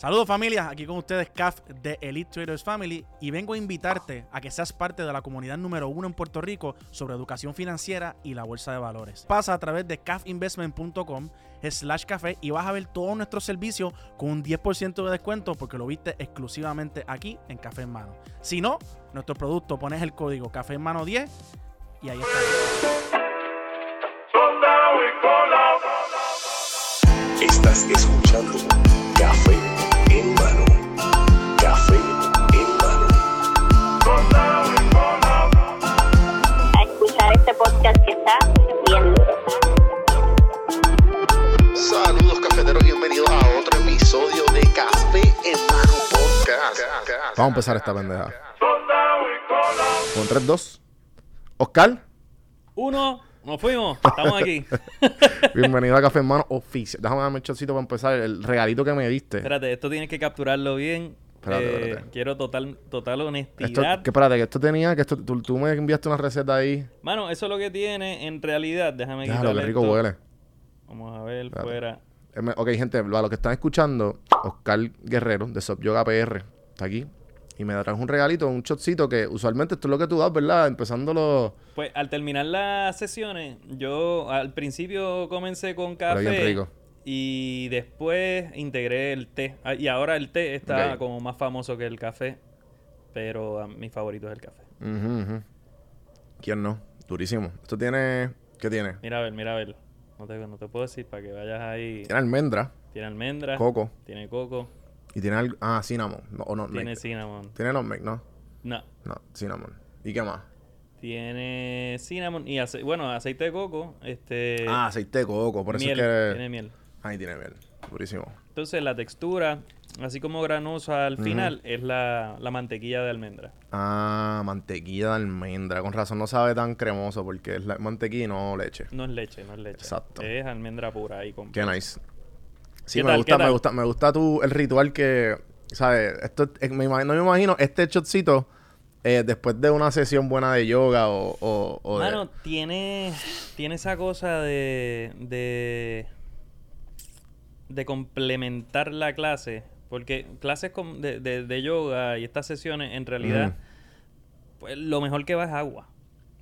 Saludos familia, aquí con ustedes CAF de Elite Traders Family y vengo a invitarte a que seas parte de la comunidad número uno en Puerto Rico sobre educación financiera y la bolsa de valores. Pasa a través de cafinvestment.com slash café y vas a ver todos nuestros servicios con un 10% de descuento porque lo viste exclusivamente aquí en Café en Mano. Si no, nuestro producto pones el código Café en Mano 10 y ahí está. Estás escuchando podcast que está bien duro. Saludos cafeteros, bienvenidos a otro episodio de Café en mano podcast. Vamos a empezar esta pendeja. Con 3-2. Oscar, Uno, nos fuimos, estamos aquí. bienvenido a Café Hermano Oficial. Déjame darme un chocito para empezar. El regalito que me diste. Espérate, esto tienes que capturarlo bien. Espérate, Eh, espérate. Quiero total, total Esto, honestidad. que espérate, que esto tenía, que esto, tú, tú me enviaste una receta ahí. Mano, eso es lo que tiene en realidad. Déjame quitarle que rico esto. huele. Vamos a ver, Espérate. fuera. Ok, gente, a los que están escuchando, Oscar Guerrero de Sub Yoga PR está aquí. Y me trajo un regalito, un shotcito que usualmente esto es lo que tú das, ¿verdad? Empezando los. Pues al terminar las sesiones, yo al principio comencé con Pero café. bien rico. Y después integré el té. Ah, Y ahora el té está como más famoso que el café. Pero ah, mi favorito es el café. Ujú. ¿Quién no? Durísimo. Esto tiene. ¿Qué tiene? Mira a ver, mira a ver. No te, no te puedo decir para que vayas ahí. Tiene almendra, Tiene almendra. coco Tiene coco. y tiene algo. Ah, cinnamon. No, o no, Tiene cinnamon. Tiene nutmeg, ¿no? No. No, cinnamon. ¿Y qué más? Tiene cinnamon y ace- bueno, aceite de coco. Este. Ah, aceite de coco. Por eso es que. Tiene miel. Ahí tiene miel. Durísimo. Entonces la textura, así como granosa al final, es la, la mantequilla de almendra. Ah, mantequilla de almendra. Con razón no sabe tan cremoso porque es la mantequilla y no leche. No es leche, no es leche. Exacto. Es almendra pura ahí con Qué nice. Sí, ¿Qué me tal, gusta, me gusta, me gusta tu, el ritual que, ¿sabes? Esto, eh, me imagino, no me imagino este shotcito eh, después de una sesión buena de yoga o, o, o de- Mano, tiene, tiene esa cosa de, de, de complementar la clase. Porque clases con- de, de- de yoga y estas sesiones, en realidad, pues lo mejor que va es agua.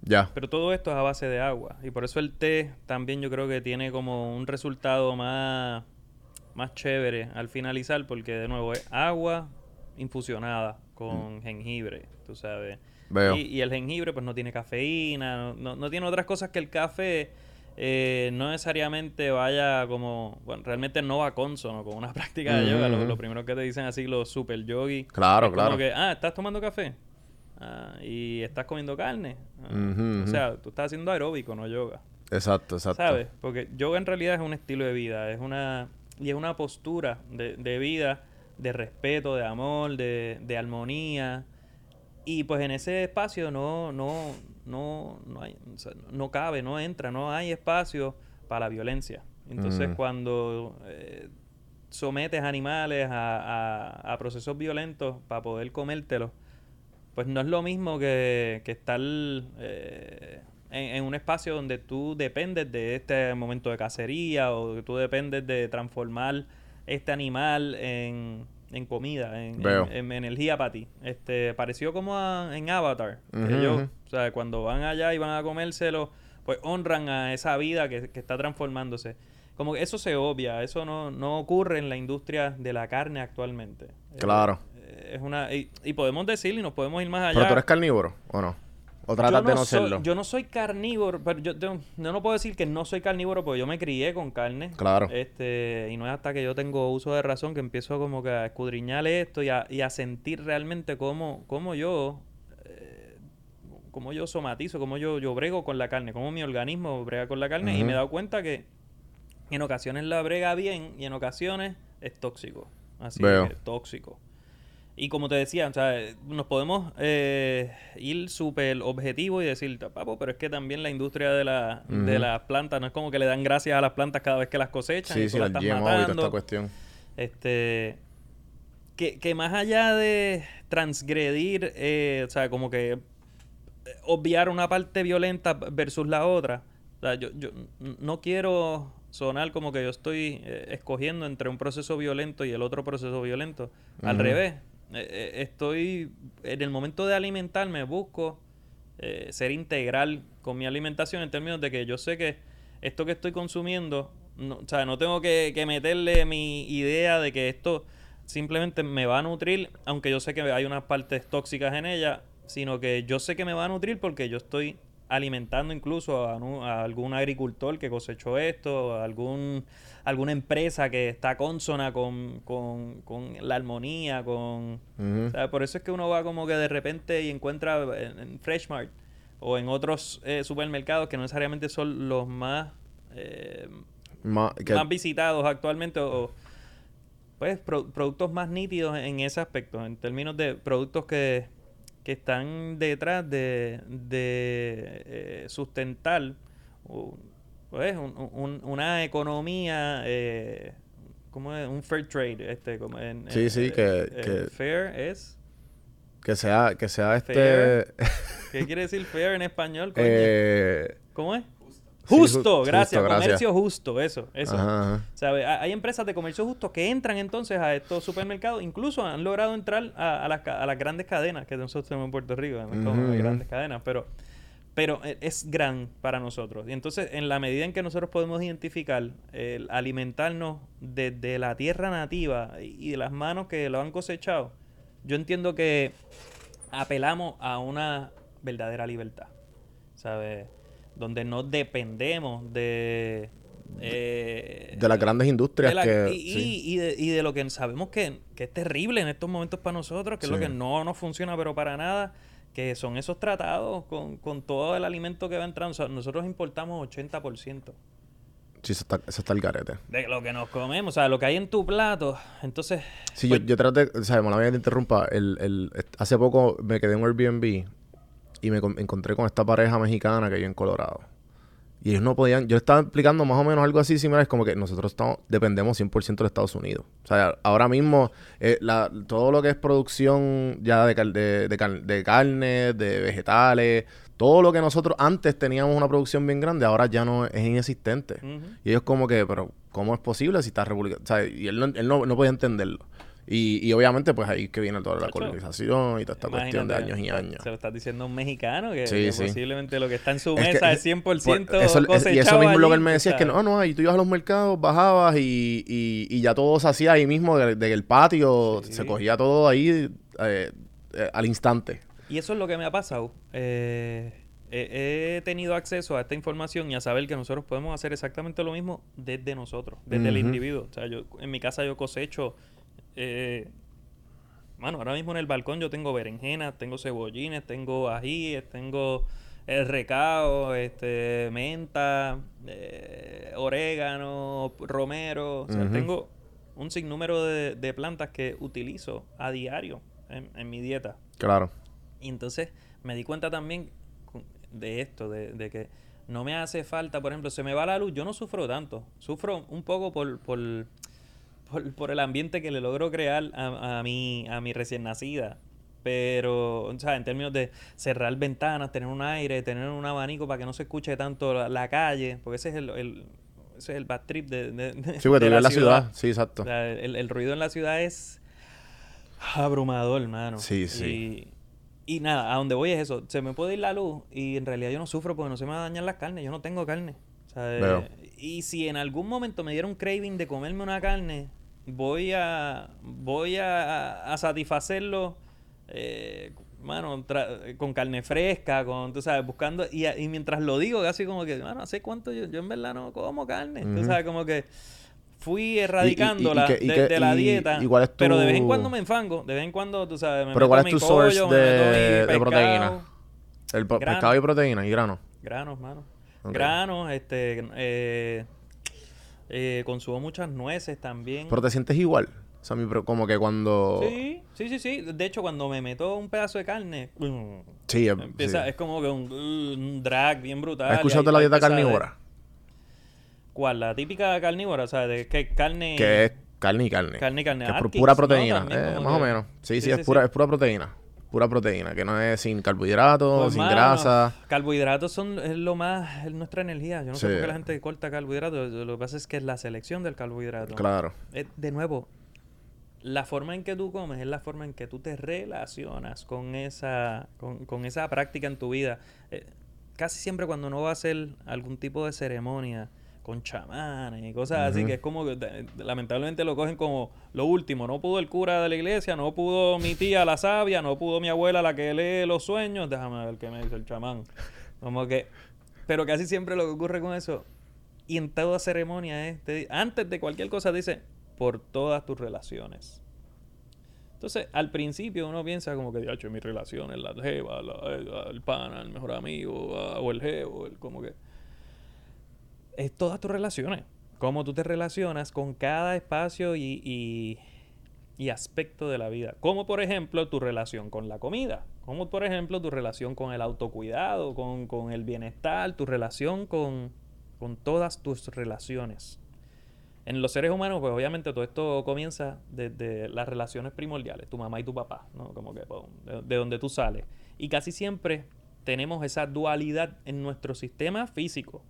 Ya. Pero todo esto es a base de agua. Y por eso el té también yo creo que tiene como un resultado más, más chévere al finalizar, porque de nuevo es agua infusionada con jengibre, tú sabes. Veo. Y, y el jengibre pues no tiene cafeína, no, no- no tiene otras cosas que el café. Eh, no necesariamente vaya como, bueno, realmente no va consono con una práctica de yoga. Lo, primero que te dicen así los super yogis. Claro, es como claro. que, ah, ¿estás tomando café? Ah, y estás comiendo carne. Ah, O sea, tú estás haciendo aeróbico, no yoga. Exacto, exacto. ¿Sabes? Porque yoga en realidad es un estilo de vida, es una y es una postura de, de vida, de respeto, de amor, de, de armonía. Y pues en ese espacio no, no, no, no, hay, o sea, no cabe, no entra, no hay espacio para la violencia. Entonces Mm. cuando eh, sometes animales a, a- a procesos violentos para poder comértelos, pues no es lo mismo que, que estar eh, en, en un espacio donde tú dependes de este momento de cacería o que tú dependes de transformar este animal en, en comida, en, en- en energía para ti. Este, pareció como a- en Avatar. que ellos. O sea, cuando van allá y van a comérselo, pues honran a esa vida que, que está transformándose. Como que eso se obvia, eso no, no ocurre en la industria de la carne actualmente. Claro. eh, es una y, y podemos decir y nos podemos ir más allá. Pero tú eres carnívoro, ¿o no? ¿O tratas Yo de no soy- serlo? Yo no soy carnívoro, pero yo, yo no, no puedo decir que no soy carnívoro porque yo me crié con carne. Claro. Este, y no es hasta que yo tengo uso de razón que empiezo como que a escudriñar esto y a, y a sentir realmente cómo, cómo yo cómo yo somatizo, cómo yo, yo brego con la carne, cómo mi organismo brega con la carne y me he dado cuenta que en ocasiones la brega bien y en ocasiones es tóxico. así Veo. que tóxico. Y como te decía, o sea, nos podemos eh, ir súper objetivo y decir, papo, pero es que también la industria de, la, de las plantas, no es como que le dan gracias a las plantas cada vez que las cosechan y Sí, tú sí, las estás GMO y toda matando. esta cuestión. Este. Que, que más allá de transgredir, eh, o sea, como que obviar una parte violenta versus la otra. O sea, yo, yo no quiero sonar como que yo estoy eh, escogiendo entre un proceso violento y el otro proceso violento. Al revés. Eh, eh, estoy. En el momento de alimentarme, busco eh, ser integral con mi alimentación en términos de que yo sé que esto que estoy consumiendo, no, o sea, no tengo que, que meterle mi idea de que esto simplemente me va a nutrir, aunque yo sé que hay unas partes tóxicas en ella, sino que yo sé que me va a nutrir porque yo estoy alimentando incluso a, algún agricultor que cosechó esto, a algún, alguna empresa que está consona con, con, con la armonía, con... Ujú. O sea, por eso es que uno va como que de repente y encuentra en, en Freshmart o en otros eh, supermercados que no necesariamente son los más, eh, Ma- que- más visitados actualmente o pues pro- productos más nítidos en ese aspecto, en términos de productos que, que están detrás de, de eh, sustentar pues, un- un- una economía eh, ¿cómo es? un fair trade este como en, Sí, en- sí, eh, que- que- fair es que sea, que sea este... ¿qué quiere decir fair en español? coño? eh, ¿Cómo es? Justo, ju- gracias, justo, gracias. comercio justo, eso, eso. ajá, ajá. ¿Sabe? Ha- Hay empresas de comercio justo que entran entonces a estos supermercados, incluso han logrado entrar a, a las, a las grandes cadenas que nosotros tenemos en Puerto Rico, grandes cadenas, pero, pero e- es gran para nosotros. Y entonces, en la medida en que nosotros podemos identificar el alimentarnos desde la tierra nativa y de las manos que lo han cosechado, yo entiendo que apelamos a una verdadera libertad, ¿sabes? Donde no dependemos de... eh, De las grandes industrias la- que... y, sí. y- de, y de lo que sabemos que, que es terrible en estos momentos para nosotros, que es lo que no nos funciona pero para nada, que son esos tratados con, con todo el alimento que va entrando. O sea, nosotros importamos 80% Sí, eso está, eso está el garete. de lo que nos comemos, o sea, lo que hay en tu plato. Entonces, Sí, pues, yo, yo traté, o sea, la mía te interrumpa, el, el, hace poco me quedé en un Airbnb y me con- encontré con esta pareja mexicana que vive en Colorado. Y ellos no podían, yo estaba explicando más o menos algo así similar, es como que nosotros estamos, dependemos 100% de Estados Unidos. O sea, ahora mismo eh, la- todo lo que es producción ya de, de, de cal- de carne, de vegetales, todo lo que nosotros antes teníamos una producción bien grande, ahora ya no es inexistente. Y ellos como que, pero ¿cómo es posible si está república? O sea, y él no, él no, no podía entenderlo. Y, y obviamente pues ahí que viene toda la colonización y toda esta cuestión de años y años. Se lo estás diciendo a un mexicano que, Sí, que sí. posiblemente lo que está en su Es que- mesa es 100% Por- eso- es- y eso mismo lo que él allí, me decía es que no, no, ahí tú ibas a los mercados, bajabas y, y, y ya todo se hacía ahí mismo, del del patio, Sí. se cogía todo ahí eh, eh, al instante. Y eso es lo que me ha pasado. Eh, he, tenido acceso a esta información y a saber que nosotros podemos hacer exactamente lo mismo desde nosotros, desde el individuo. O sea, yo en mi casa yo cosecho. Eh, Mano, ahora mismo en el balcón yo tengo berenjenas, tengo cebollines, tengo ajíes, tengo el recao, este, menta, eh, orégano, romero. O sea, tengo un sinnúmero de, de plantas que utilizo a diario en, en mi dieta. Claro. Y entonces me di cuenta también de esto, de, de que no me hace falta, por ejemplo, se me va la luz, yo no sufro tanto, sufro un poco por, por, por, por el ambiente que le logro crear a, a, mi, a mi recién nacida. Pero, o sea, en términos de cerrar ventanas, tener un aire, tener un abanico para que no se escuche tanto la, la calle, porque ese es el, el- ese es el bad trip de, de, de- Sí, tú de en la ciudad. Sí, exacto. o sea, el, el ruido en la ciudad es abrumador, hermano. Sí, sí. Y, y nada, a donde voy es eso. Se me puede ir la luz y en realidad yo no sufro porque no se me va a dañar las carnes. Yo no tengo carne. O sea, Veo. eh, y si en algún momento me diera un craving de comerme una carne, voy a voy a, a satisfacerlo eh, mano, tra- con carne fresca, con, tú sabes, buscando, y, y mientras lo digo, casi como que, mano, ¿hace cuánto yo, yo en verdad no como carne? Tú Ujú. sabes, como que fui erradicándola y y de, la dieta, pero de vez en cuando me enfango, de vez en cuando, tú sabes, me Pero meto ¿cuál es tu source de, proteína? El pescado y proteína y grano. Granos, mano. Granos, este, eh, eh, consumo muchas nueces también. Pero te sientes igual. O sea, como que cuando... Sí, sí, sí, sí. De hecho, cuando me meto un pedazo de carne, mm, Sí, em- empieza, sí. es como que un, un drag bien brutal. ¿Has escuchado de la dieta de- carnívora? ¿Cuál? La típica carnívora, o sea, de que carne... Que es carne y carne. Carne y carne. Que es Atkins, pura proteína. Eh, más o menos. Sí, sí, Sí, es, sí, pura, sí. es pura proteína. Pura proteína. Que no es sin carbohidratos, Pues, sin mano, grasa. Carbohidratos son es lo más, es nuestra energía. Yo no sé por qué la gente corta carbohidratos. Lo que pasa es que es la selección del carbohidrato. Claro. Eh, de nuevo, la forma en que tú comes es la forma en que tú te relacionas con esa, con, con esa práctica en tu vida. Eh, casi siempre cuando uno va a hacer algún tipo de ceremonia con chamanes y cosas así, que es como que lamentablemente lo cogen como lo último. No pudo el cura de la iglesia, no pudo mi tía la sabia, no pudo mi abuela la que lee los sueños. Déjame ver qué me dice el chamán. Como que, pero casi siempre lo que ocurre con eso y en toda ceremonia es, te antes de cualquier cosa dice, por todas tus relaciones. Entonces, al principio uno piensa como que, diacho, mis relaciones, la jeva, la- el, el pana, el mejor amigo, ah, o el jevo, el como que... Es todas tus relaciones. Cómo tú te relacionas con cada espacio y, y, y aspecto de la vida. Como por ejemplo tu relación con la comida. Como por ejemplo tu relación con el autocuidado, con, con el bienestar, tu relación con, con todas tus relaciones. En los seres humanos, pues obviamente todo esto comienza desde las relaciones primordiales, tu mamá y tu papá, ¿no? Como que de donde tú sales. Y casi siempre tenemos esa dualidad en nuestro sistema físico,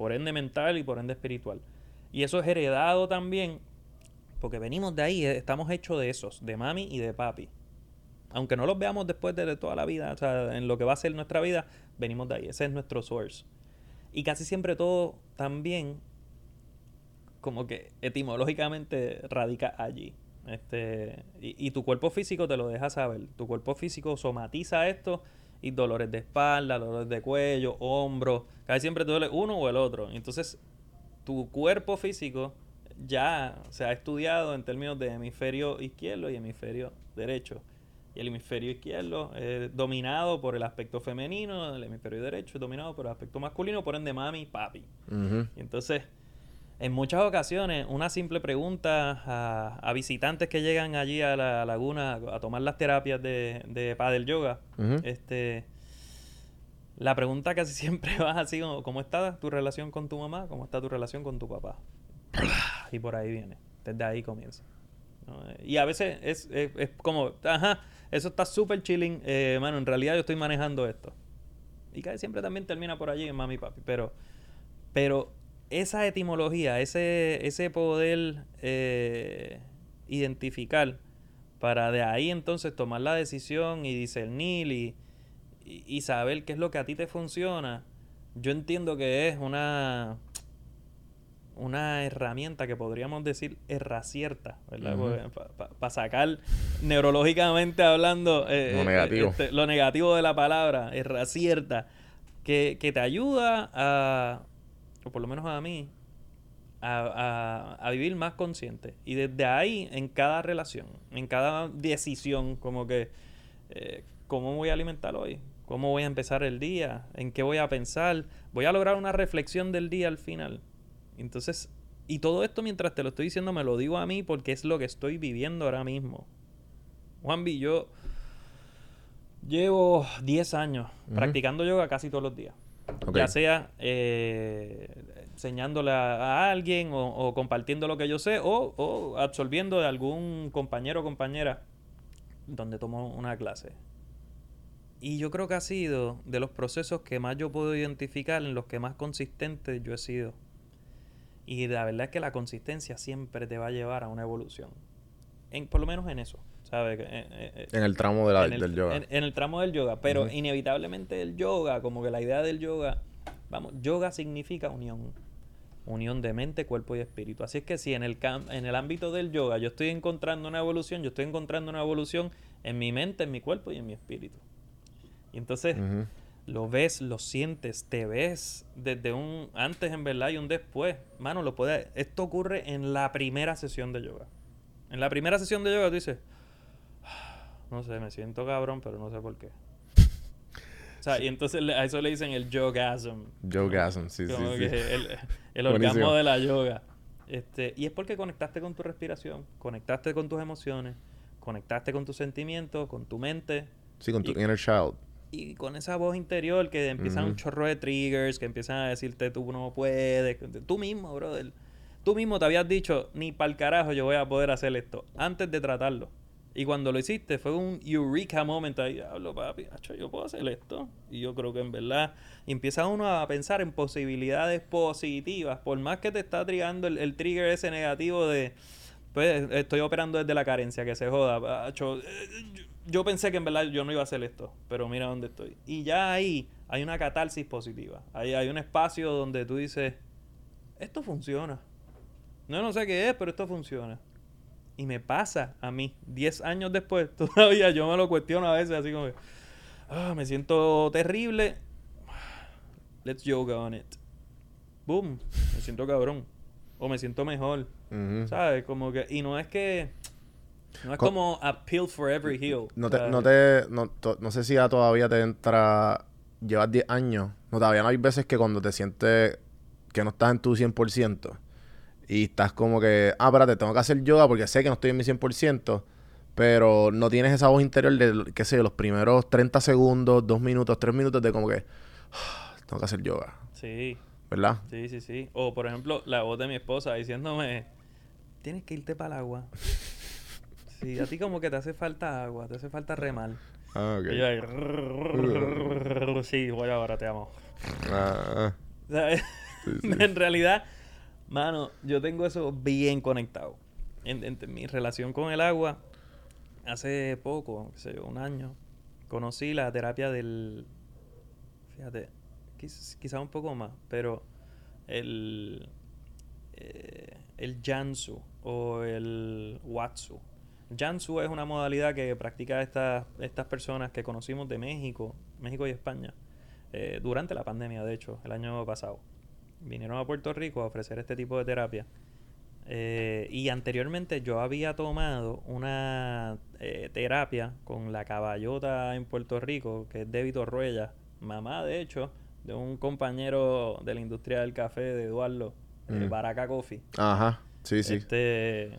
por ende mental y por ende espiritual. Y eso es heredado también, porque venimos de ahí, eh, estamos hechos de esos, de mami y de papi. Aunque no los veamos después de toda la vida, o sea, en lo que va a ser nuestra vida, venimos de ahí, ese es nuestro source. Y casi siempre todo también como que etimológicamente radica allí. Este, y, y tu cuerpo físico te lo deja saber. Tu cuerpo físico somatiza esto y dolores de espalda, dolores de cuello, hombros. Casi siempre te duele uno o el otro. Entonces, tu cuerpo físico ya se ha estudiado en términos de hemisferio izquierdo y hemisferio derecho. Y el hemisferio izquierdo es dominado por el aspecto femenino, el hemisferio derecho es dominado por el aspecto masculino, por ende mami, papi. Y entonces, en muchas ocasiones, una simple pregunta a, a visitantes que llegan allí a la laguna a tomar las terapias de, de paddle yoga, este, la pregunta casi siempre va así como, ¿cómo está tu relación con tu mamá? ¿Cómo está tu relación con tu papá? Y por ahí viene, desde ahí comienza. ¿no? Y a veces es, es- es como, ajá, eso está súper chilling, eh, mano, en realidad yo estoy manejando esto. Y casi siempre también termina por allí en mami y papi, pero, pero esa etimología, ese, ese poder eh, identificar para de ahí entonces tomar la decisión y discernir y, y, y saber qué es lo que a ti te funciona, yo entiendo que es una una herramienta que podríamos decir erracierta, ¿verdad? Para sacar neurológicamente hablando eh, Lo eh, negativo. este, lo negativo de la palabra, erracierta, que, que te ayuda a, por lo menos a mí, a, a- a vivir más consciente. Y desde ahí, en cada relación, en cada decisión, como que, eh, ¿cómo voy a alimentar hoy? ¿Cómo voy a empezar el día? ¿En qué voy a pensar? Voy a lograr una reflexión del día al final. Entonces, y todo esto mientras te lo estoy diciendo, me lo digo a mí porque es lo que estoy viviendo ahora mismo. Juanvi, yo llevo 10 años practicando yoga casi todos los días. Ya sea eh, enseñándole a, alguien o, o compartiendo lo que yo sé o, o absorbiendo de algún compañero o compañera donde tomo una clase. Y yo creo que ha sido de los procesos que más yo puedo identificar, en los que más consistente yo he sido. Y la verdad es que la consistencia siempre te va a llevar a una evolución. En, por lo menos en eso, ¿sabes? Eh, eh, eh, En el tramo de la- en el, del yoga. En, el tramo del yoga. Pero inevitablemente el yoga, como que la idea del yoga, vamos, yoga significa unión. Unión de mente, cuerpo y espíritu. Así es que si en el, cam- en el ámbito del yoga yo estoy encontrando una evolución, yo estoy encontrando una evolución en mi mente, en mi cuerpo y en mi espíritu. Y entonces lo ves, lo sientes, te ves desde un antes en verdad y un después. Mano, lo puede, esto ocurre en la primera sesión de yoga. En la primera sesión de yoga tú dices, "Ah, no sé, me siento cabrón, pero no sé por qué. O sea, y entonces a eso le dicen el yogasm. Yogasm, sí, sí, Como sí. que el, el orgasmo de la yoga. Este, y es porque conectaste con tu respiración, conectaste con tus emociones, conectaste con tus sentimientos, con tu mente Sí, con tu Y- inner child. y con esa voz interior que empiezan un Ujú. chorro de triggers, que empiezan a decirte tú no puedes, tú mismo, brother. Tú mismo te habías dicho, ni para el carajo yo voy a poder hacer esto, antes de tratarlo. Y cuando lo hiciste fue un eureka moment ahí, diablo papi, acho, yo puedo hacer esto. Y yo creo que en verdad empieza uno a pensar en posibilidades positivas, por más que te está trigando el, el trigger ese negativo de, pues estoy operando desde la carencia, que se joda. acho, eh, yo pensé que en verdad yo no iba a hacer esto, pero mira dónde estoy. Y ya ahí hay una catarsis positiva. Ahí hay un espacio donde tú dices, esto funciona. No, no sé qué es, pero esto funciona. Y me pasa a mí, 10 años después, todavía yo me lo cuestiono a veces, así como, que, ah, me siento terrible. Let's yoga on it. Boom, me siento cabrón. O me siento mejor. ¿Sabes? Como que, y no es que, no es Co- como a pill for every heel. No te, no te, no, no sé si ya todavía te entra, llevas 10 años, no, todavía no hay veces que cuando te sientes que no estás en tu 100% y estás como que, ah, espérate, tengo que hacer yoga porque sé que no estoy en mi 100%, pero no tienes esa voz interior de, qué sé yo, los primeros 30 segundos, 2 minutos, 3 minutos de como que, "Ah, tengo que hacer yoga, Sí, ¿verdad? sí, sí, sí. O por ejemplo, la voz de mi esposa diciéndome, tienes que irte para el agua. Sí, a ti como que te hace falta agua, te hace falta remar. Ah, ok. Y yo ahí, sí, voy ahora, te amo. Ah, ¿Sabes? Sí, sí. en realidad, mano, yo tengo eso bien conectado. En, mi relación con el agua, hace poco, qué sé yo, un año, conocí la terapia del. Fíjate, quiz- quizá un poco más, pero el. eh, el Jansu o el Watsu. Jansu es una modalidad que practica estas estas personas que conocimos de México, México y España, eh, durante la pandemia, de hecho, el año pasado. Vinieron a Puerto Rico a ofrecer este tipo de terapia. Eh, y anteriormente yo había tomado una eh, terapia con la caballota en Puerto Rico, que es Débito Ruella, mamá de hecho de un compañero de la industria del café de Eduardo, eh, Mm. Baraca Coffee. Ajá, sí, sí. Este,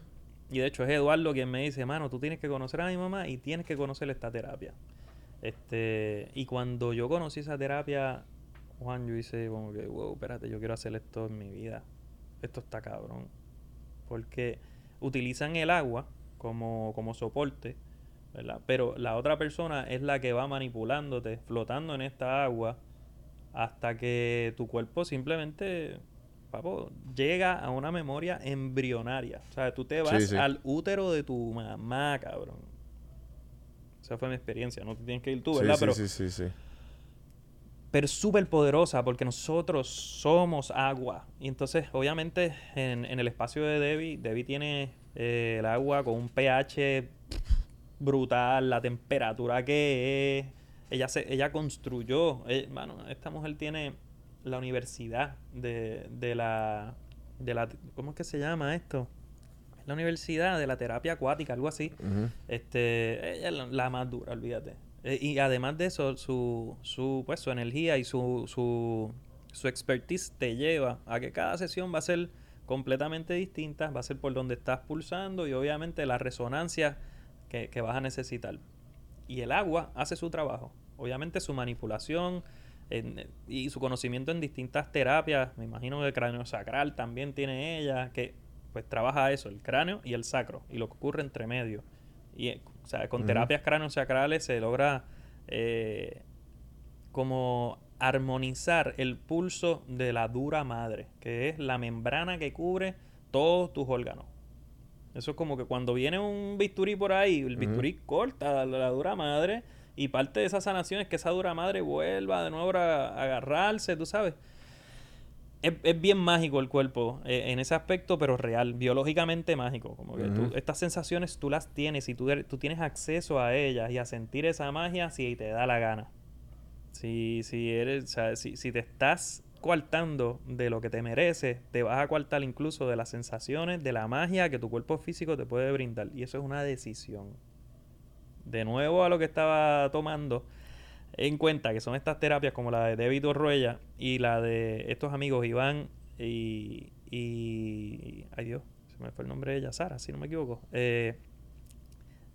y de hecho es Eduardo quien me dice, mano, tú tienes que conocer a mi mamá y tienes que conocer esta terapia. Este, y cuando yo conocí esa terapia, Juan, yo hice como que, wow, espérate, yo quiero hacer esto en mi vida. Esto está cabrón. Porque utilizan el agua como, como soporte, ¿verdad? Pero la otra persona es la que va manipulándote, flotando en esta agua, hasta que tu cuerpo simplemente, papo, llega a una memoria embrionaria. O sea, tú te vas sí. al útero de tu mamá, cabrón. Esa fue mi experiencia, no te tienes que ir tú, ¿verdad? sí, Pero sí, sí, sí. Pero es súper poderosa porque nosotros somos agua. Y entonces, obviamente, en, en el espacio de Debbie, Debbie tiene eh, el agua con un pH brutal, la temperatura que es. Ella, se, ella construyó, eh, mano, esta mujer tiene la universidad de, de la, de la... ¿Cómo es que se llama esto? La universidad de la terapia acuática, algo así. Este, ella es la, la más dura, olvídate. Eh, y además de eso, su, su, pues, su energía y su, su, su expertise te lleva a que cada sesión va a ser completamente distinta, va a ser por donde estás pulsando y obviamente la resonancia que, que vas a necesitar. Y el agua hace su trabajo. Obviamente su manipulación y su conocimiento en distintas terapias, me imagino que el cráneo sacral también tiene ella, que pues trabaja eso, el cráneo y el sacro, y lo que ocurre entre medio. Y, eh, o sea, con terapias cráneo-sacrales se logra eh, como armonizar el pulso de la dura madre, que es la membrana que cubre todos tus órganos. Eso es como que cuando viene un bisturí por ahí, el bisturí corta la, la dura madre y parte de esa sanación es que esa dura madre vuelva de nuevo a, a agarrarse, tú sabes. Es, es bien mágico el cuerpo eh, en ese aspecto, pero real, biológicamente mágico. Como que tú- estas sensaciones tú las tienes y tú, tú tienes acceso a ellas y a sentir esa magia si te da la gana. Si, si, eres, o sea, si, si te estás coartando de lo que te mereces, te vas a coartar incluso de las sensaciones, de la magia que tu cuerpo físico te puede brindar. Y eso es una decisión. De nuevo a lo que estaba tomando en cuenta, que son estas terapias como la de David Orruella y la de estos amigos Iván y, y... Ay Dios, se me fue el nombre de ella, Sara, si no me equivoco. Eh,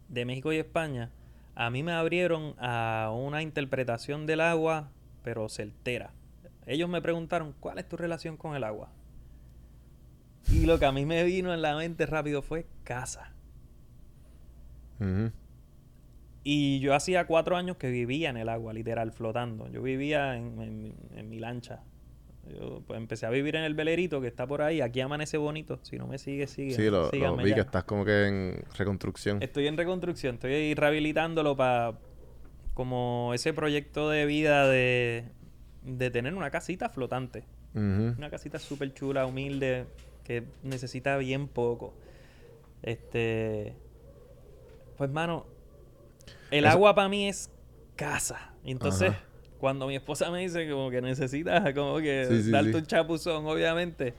de México y España, a mí me abrieron a una interpretación del agua, pero certera. Ellos me preguntaron, ¿cuál es tu relación con el agua? Y lo que a mí me vino en la mente rápido fue casa. Y yo hacía cuatro años que vivía en el agua, literal, flotando. Yo vivía en, en mi- en mi lancha. Yo pues, empecé a vivir en el velerito que está por ahí. Aquí amanece bonito. Si no me sigue, sigue. Sí, lo, lo vi ya. que estás como que en reconstrucción. Estoy en reconstrucción. Estoy ahí rehabilitándolo para como ese proyecto de vida de, de tener una casita flotante. Una casita súper chula, humilde, que necesita bien poco. Este. Pues, mano, el Eso- agua para mí es casa. Entonces, Ajá. cuando mi esposa me dice como que necesita como que Sí, sí, darte sí. un chapuzón, obviamente.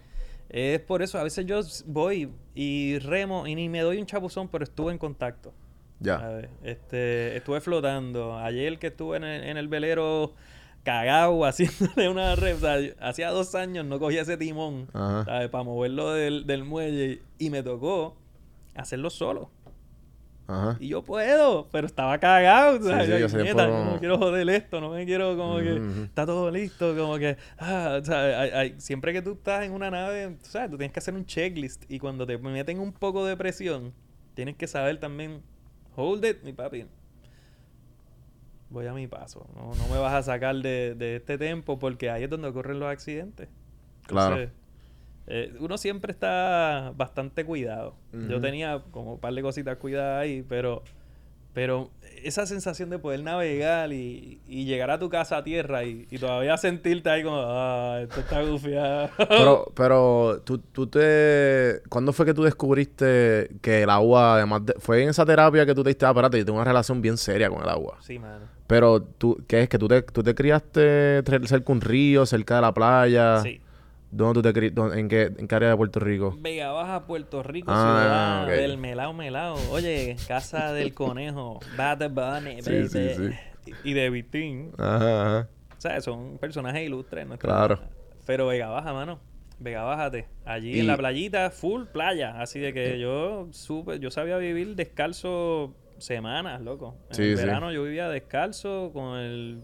Es por eso, a veces yo voy y remo y ni me doy un chapuzón, pero estuve en contacto. Ya. Este, estuve flotando. Ayer que estuve en el, en el velero cagado haciéndole una red. O sea, hacía dos años no cogía ese timón para moverlo del, del muelle y me tocó hacerlo solo. Ajá. Y yo puedo, pero estaba cagado. Sí, ¿sabes? sí, Yo, yo sé "Nieta, por- yo no quiero joder esto, no me quiero como que está todo listo, como que, ah, ¿sabes? Hay- hay- siempre que tú estás en una nave, tú sabes, tú tienes que hacer un checklist y cuando te meten un poco de presión, tienes que saber también, hold it, mi papi. Voy a mi paso, no, no me vas a sacar de, de este tempo porque ahí es donde ocurren los accidentes. Claro. Entonces, eh, uno siempre está bastante cuidado. Yo tenía como un par de cositas cuidadas ahí, pero, pero esa sensación de poder navegar y, y llegar a tu casa a tierra y, y todavía sentirte ahí como, ah, esto está gufiado. Pero, pero tú, tú te... ¿Cuándo fue que tú descubriste que el agua, además de... Fue en esa terapia que tú te diste, ah, espérate, yo tengo una relación bien seria con el agua. sí, mano. Pero tú, ¿qué es? ¿Que tú te, tú te criaste cerca de un río, cerca de la playa? Sí. ¿Dónde tú te criaste? ¿En qué, ¿En qué área de Puerto Rico? Vega Baja, Puerto Rico, Ah, ciudad del melao melao. Oye, casa del conejo, Bad Bunny, Sí, baby. sí, sí. Y de Vitín. Ajá, ajá. O sea, son personajes ilustres. ¿no? Claro. Pero Vega Baja, mano. Vega Bájate. Allí Y- en la playita, full playa. Así de que yo supe, yo sabía vivir descalzo semanas, loco. En Sí, el sí. verano yo vivía descalzo, con el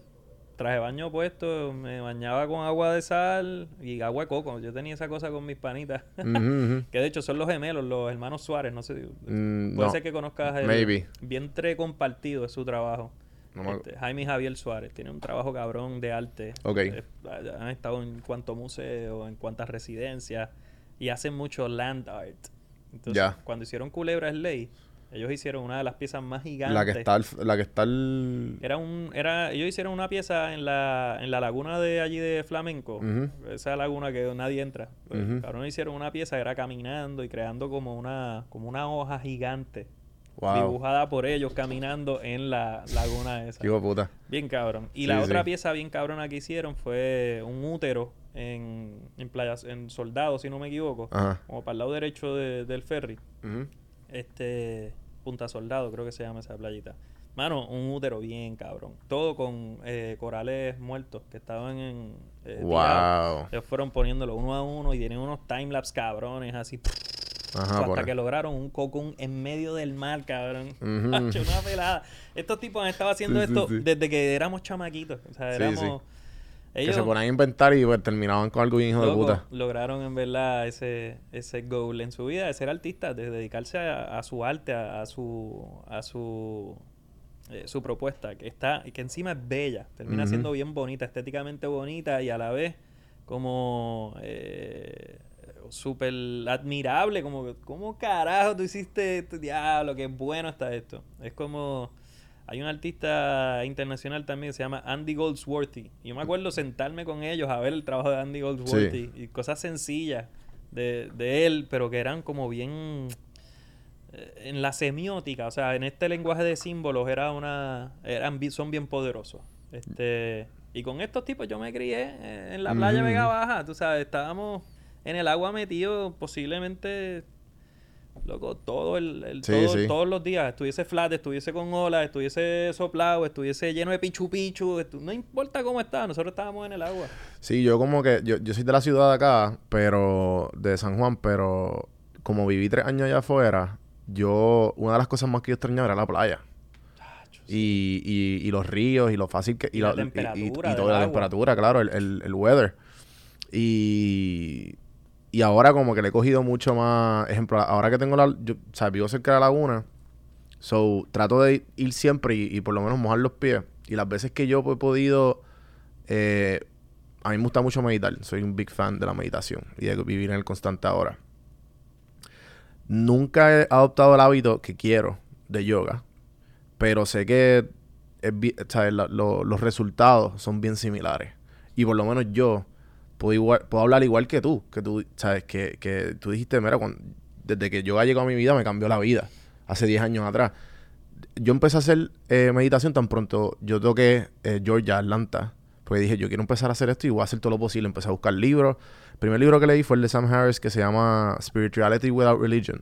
traje baño puesto, me bañaba con agua de sal y agua de coco. Yo tenía esa cosa con mis panitas. Que de hecho son los gemelos, los hermanos Suárez, no sé. Mm, Puede no. ser que conozcas el Maybe. vientre compartido es su trabajo. No me- Este, Jaime Javier Suárez tiene un trabajo cabrón de arte. Ok. Eh, han estado en cuantos museos, en cuantas residencias y hacen mucho land art. Entonces, cuando hicieron Culebra es Ley, ellos hicieron una de las piezas más gigantes. La que está... al- La que está... al- Era un, era, ellos hicieron una pieza en la, en la laguna de allí de Flamenco. Esa laguna que nadie entra. Pues, Ujú. cabrón, hicieron una pieza, era caminando y creando como una, como una hoja gigante. Wow. Dibujada por ellos caminando en la laguna esa. Qué hijo puta. Bien cabrón. Y Sí, la otra sí. pieza bien cabrona que hicieron fue un útero en, en playas, en Soldado, si no me equivoco. Ajá. Como para el lado derecho de- del ferry. Este, Punta Soldado, creo que se llama esa playita. Mano, un útero bien cabrón. Todo con eh, corales muertos que estaban en. eh, tirados. Wow. Ellos fueron poniéndolo uno a uno y tienen unos timelapse cabrones así. Ajá, hasta por que lograron un cocón en medio del mar, cabrón. Ujú. Hacho, una pelada. Estos tipos han estado haciendo Sí, esto sí. desde que éramos chamaquitos. O sea, éramos. Ellos que se ponían a inventar y pues, terminaban con algo bien hijo de puta. lograron en verdad ese, ese goal en su vida de ser artista, de dedicarse a, a su arte, a, a su a su eh, su propuesta, que está, que encima es bella, termina siendo bien bonita, estéticamente bonita y a la vez como eh, súper admirable, como ¿cómo carajo tú hiciste esto? Diablo, qué bueno está esto. Es como, hay un artista internacional también que se llama Andy Goldsworthy. Y yo me acuerdo sentarme con ellos a ver el trabajo de Andy Goldsworthy y cosas sencillas de, de él, pero que eran como bien eh, en la semiótica, o sea, en este lenguaje de símbolos era una eran son bien poderosos. Este, y con estos tipos yo me crié eh, en la playa Ujú, Vega. Baja, tú sabes, estábamos en el agua metidos posiblemente loco, todo el, el- Sí, todo- sí. todos los días, estuviese flat, estuviese con olas, estuviese soplado, estuviese lleno de pichu pichu, estu- no importa cómo está, nosotros estábamos en el agua. Sí, yo como que, yo, yo soy de la ciudad de acá, pero, de San Juan, pero como viví tres años allá afuera, yo, una de las cosas más que yo extrañaba era la playa. Y, y, y los ríos y lo fácil que... Y la y- temperatura Y, toda la agua. temperatura, claro, el, el, el weather. Y, y ahora como que le he cogido mucho más... Ejemplo, ahora que tengo la... Yo, o sea, vivo cerca de la laguna. So, trato de ir siempre y, por lo menos mojar los pies. Y las veces que yo he podido... eh, a mí me gusta mucho meditar. Soy un big fan de la meditación y de vivir en el constante ahora. Nunca he adoptado el hábito que quiero de yoga, pero sé que es los resultados son bien similares. Y por lo menos yo puedo, igual- puedo hablar igual que tú, que tú sabes que, que tú dijiste, mira, cuando- desde que yoga llegó a mi vida me cambió la vida, hace 10 años atrás. Yo empecé a hacer eh, meditación tan pronto yo toqué eh, Georgia, Atlanta, porque dije, yo quiero empezar a hacer esto y voy a hacer todo lo posible. Empecé a buscar libros. El primer libro que leí fue el de Sam Harris que se llama Spirituality Without Religion.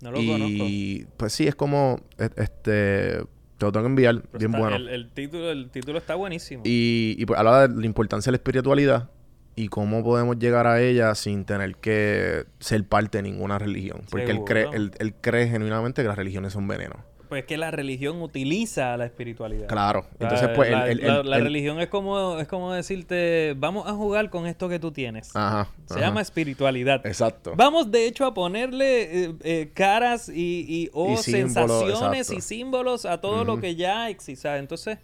No lo y pues sí, es como, e- este, te lo tengo que enviar, conozco. Pero bien está- bueno. El, el título, el título está buenísimo. Y, y pues habla de la importancia de la espiritualidad y cómo podemos llegar a ella sin tener que ser parte de ninguna religión. Porque él cree, él, él cree genuinamente que las religiones son veneno. Pues es que la religión utiliza la espiritualidad. Claro. La- Entonces, pues, la, el, el- la- el- la el- religión es como, es como decirte, vamos a jugar con esto que tú tienes. Ajá. Se ajá. llama espiritualidad. Exacto. Vamos, de hecho, a ponerle eh, eh, caras y, y- o Y símbolos, sensaciones exacto. y símbolos a todo lo que ya existe. Entonces,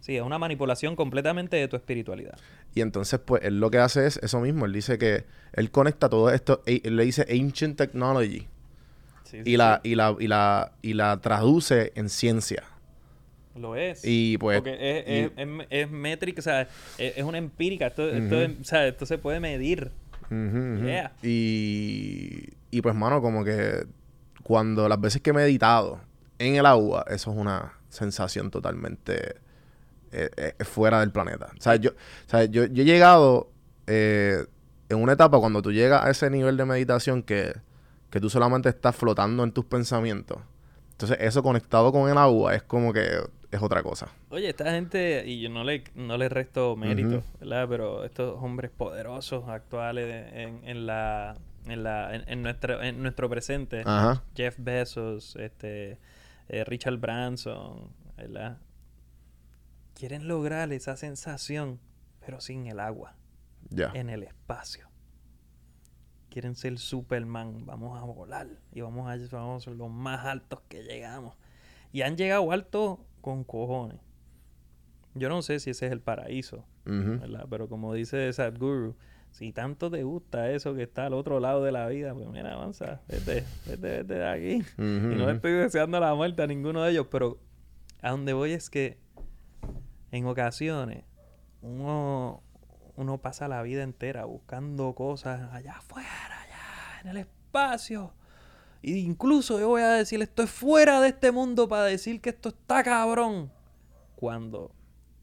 sí, es una manipulación completamente de tu espiritualidad. Y entonces, pues, él lo que hace es eso mismo. Él dice que él conecta todo esto, e- él le dice ancient technology Sí, sí, y la, sí. y la, y la, y la traduce en ciencia. Lo es. Y pues. Porque es, y- es, es- es métrica, o sea, es, es una empírica. Esto, esto o sea, esto se puede medir. Yeah. Y, y pues, mano, como que cuando las veces que he meditado en el agua, eso es una sensación totalmente eh, eh, fuera del planeta. O sea, yo, o sea, yo, yo he llegado eh, en una etapa cuando tú llegas a ese nivel de meditación que, que tú solamente estás flotando en tus pensamientos. Entonces, eso conectado con el agua es como que es otra cosa. Oye, esta gente, y yo no le, no le resto mérito. ¿verdad? Pero estos hombres poderosos actuales en, en la, en, la en, en nuestro, en nuestro presente, Ajá. Jeff Bezos, este, eh, Richard Branson, ¿verdad? Quieren lograr esa sensación, pero sin el agua, Ya. en el espacio. Quieren ser Superman, vamos a volar y vamos a, vamos a ser los más altos que llegamos. Y han llegado alto con cojones. Yo no sé si ese es el paraíso. ¿verdad? Pero como dice Sadhguru, si tanto te gusta eso que está al otro lado de la vida, pues mira, avanza, vete, vete, vete de aquí. Y no estoy deseando la muerte a ninguno de ellos, pero a donde voy es que en ocasiones uno, uno pasa la vida entera buscando cosas allá afuera, allá en el espacio. E incluso yo voy a decir, esto es fuera de este mundo para decir que esto está cabrón. Cuando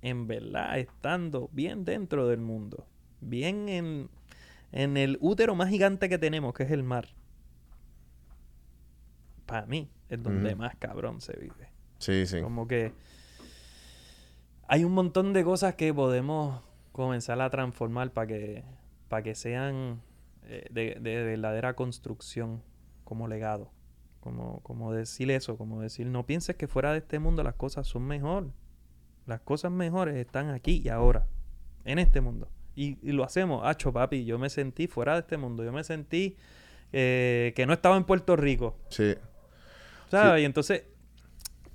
en verdad estando bien dentro del mundo, bien en, en el útero más gigante que tenemos, que es el mar, para mí es donde más cabrón se vive. Sí, sí. Como que hay un montón de cosas que podemos comenzar a transformar para que, para que sean eh, de, de verdadera construcción como legado. Como, como decir eso, como decir, no pienses que fuera de este mundo las cosas son mejor. Las cosas mejores están aquí y ahora, en este mundo. Y, y lo hacemos, hacho papi, yo me sentí fuera de este mundo, yo me sentí eh, que no estaba en Puerto Rico. Sí. ¿Sabes? Y entonces,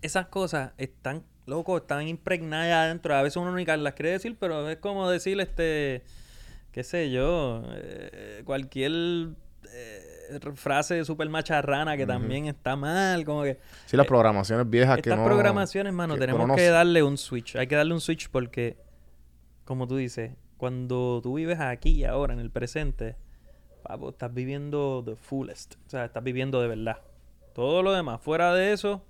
esas cosas están, loco, están impregnadas adentro. A veces uno ni las quiere decir, pero es como decir, este, qué sé yo, eh, cualquier eh, frase súper macharrana que también está mal, como que... Sí, las Eh, programaciones viejas que Estas no... programaciones, mano, que tenemos no que darle un switch. Hay que darle un switch porque, como tú dices, cuando tú vives aquí y ahora, en el presente, papo, estás viviendo the fullest. O sea, estás viviendo de verdad. Todo lo demás, fuera de eso,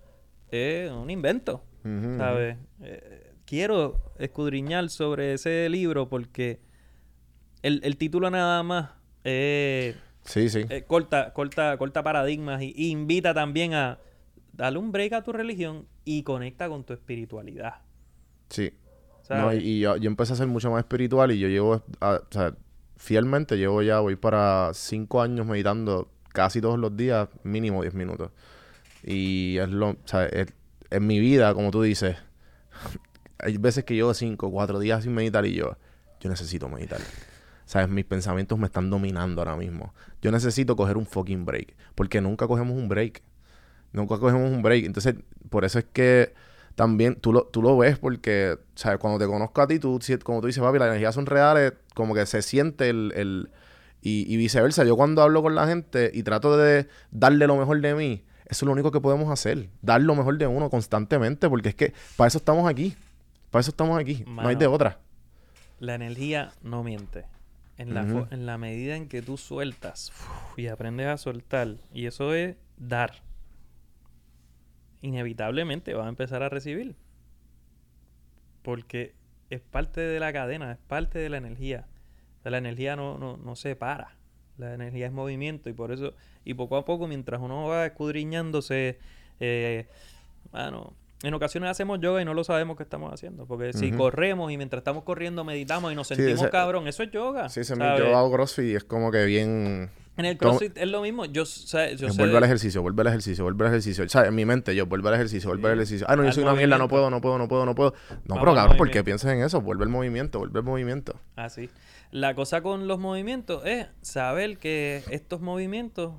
es un invento. Eh, quiero escudriñar sobre ese libro porque el, el título nada más Sí, sí. Eh, corta, corta, corta paradigmas y, y invita también a darle un break a tu religión y conecta con tu espiritualidad. Sí. ¿sabes? No, y, y yo, yo empecé a ser mucho más espiritual y yo llevo, a- o sea, fielmente llevo ya, voy para cinco años meditando casi todos los días, mínimo 10 minutos. Y es lo, o sea, es- en mi vida, como tú dices, hay veces que llevo cinco, cuatro días sin meditar y yo, yo necesito meditar. ¿Sabes? Mis pensamientos me están dominando ahora mismo. Yo necesito coger un fucking break. Porque nunca cogemos un break. Nunca cogemos un break. Entonces, por eso es que también tú lo, tú lo ves porque, ¿sabes? Cuando te conozco a ti, tú, como tú dices, papi, las energías son reales, como que se siente el... el- y viceversa. Yo cuando hablo con la gente y trato de darle lo mejor de mí, eso es lo único que podemos hacer. Dar lo mejor de uno constantemente porque es que para eso estamos aquí. Para eso estamos aquí. No hay de otra. La energía no miente. En la, en la medida en que tú sueltas uf, y aprendes a soltar, y eso es dar, inevitablemente vas a empezar a recibir. Porque es parte de la cadena, es parte de la energía. O sea, la energía no, no, no se para. La energía es movimiento y por eso, y poco a poco, mientras uno va escudriñándose, eh, bueno, en ocasiones hacemos yoga y no lo sabemos que estamos haciendo. Porque si corremos y mientras estamos corriendo meditamos y nos Sí, sentimos ese- cabrón, eso es yoga. Sí, se me, yo hago CrossFit y es como que bien... En el CrossFit es lo mismo. Yo, Eh, sé- vuelve al ejercicio, vuelve al ejercicio, vuelve al ejercicio. O sea, en mi mente yo, vuelve al ejercicio, vuelve al ejercicio. Ah, no, yo Al soy una mierda, no puedo, no puedo, no puedo, no puedo. No, Vamos pero cabrón, ¿por qué movimiento. piensas en eso? Vuelve al movimiento, vuelve al movimiento. Así. La cosa con los movimientos es saber que estos movimientos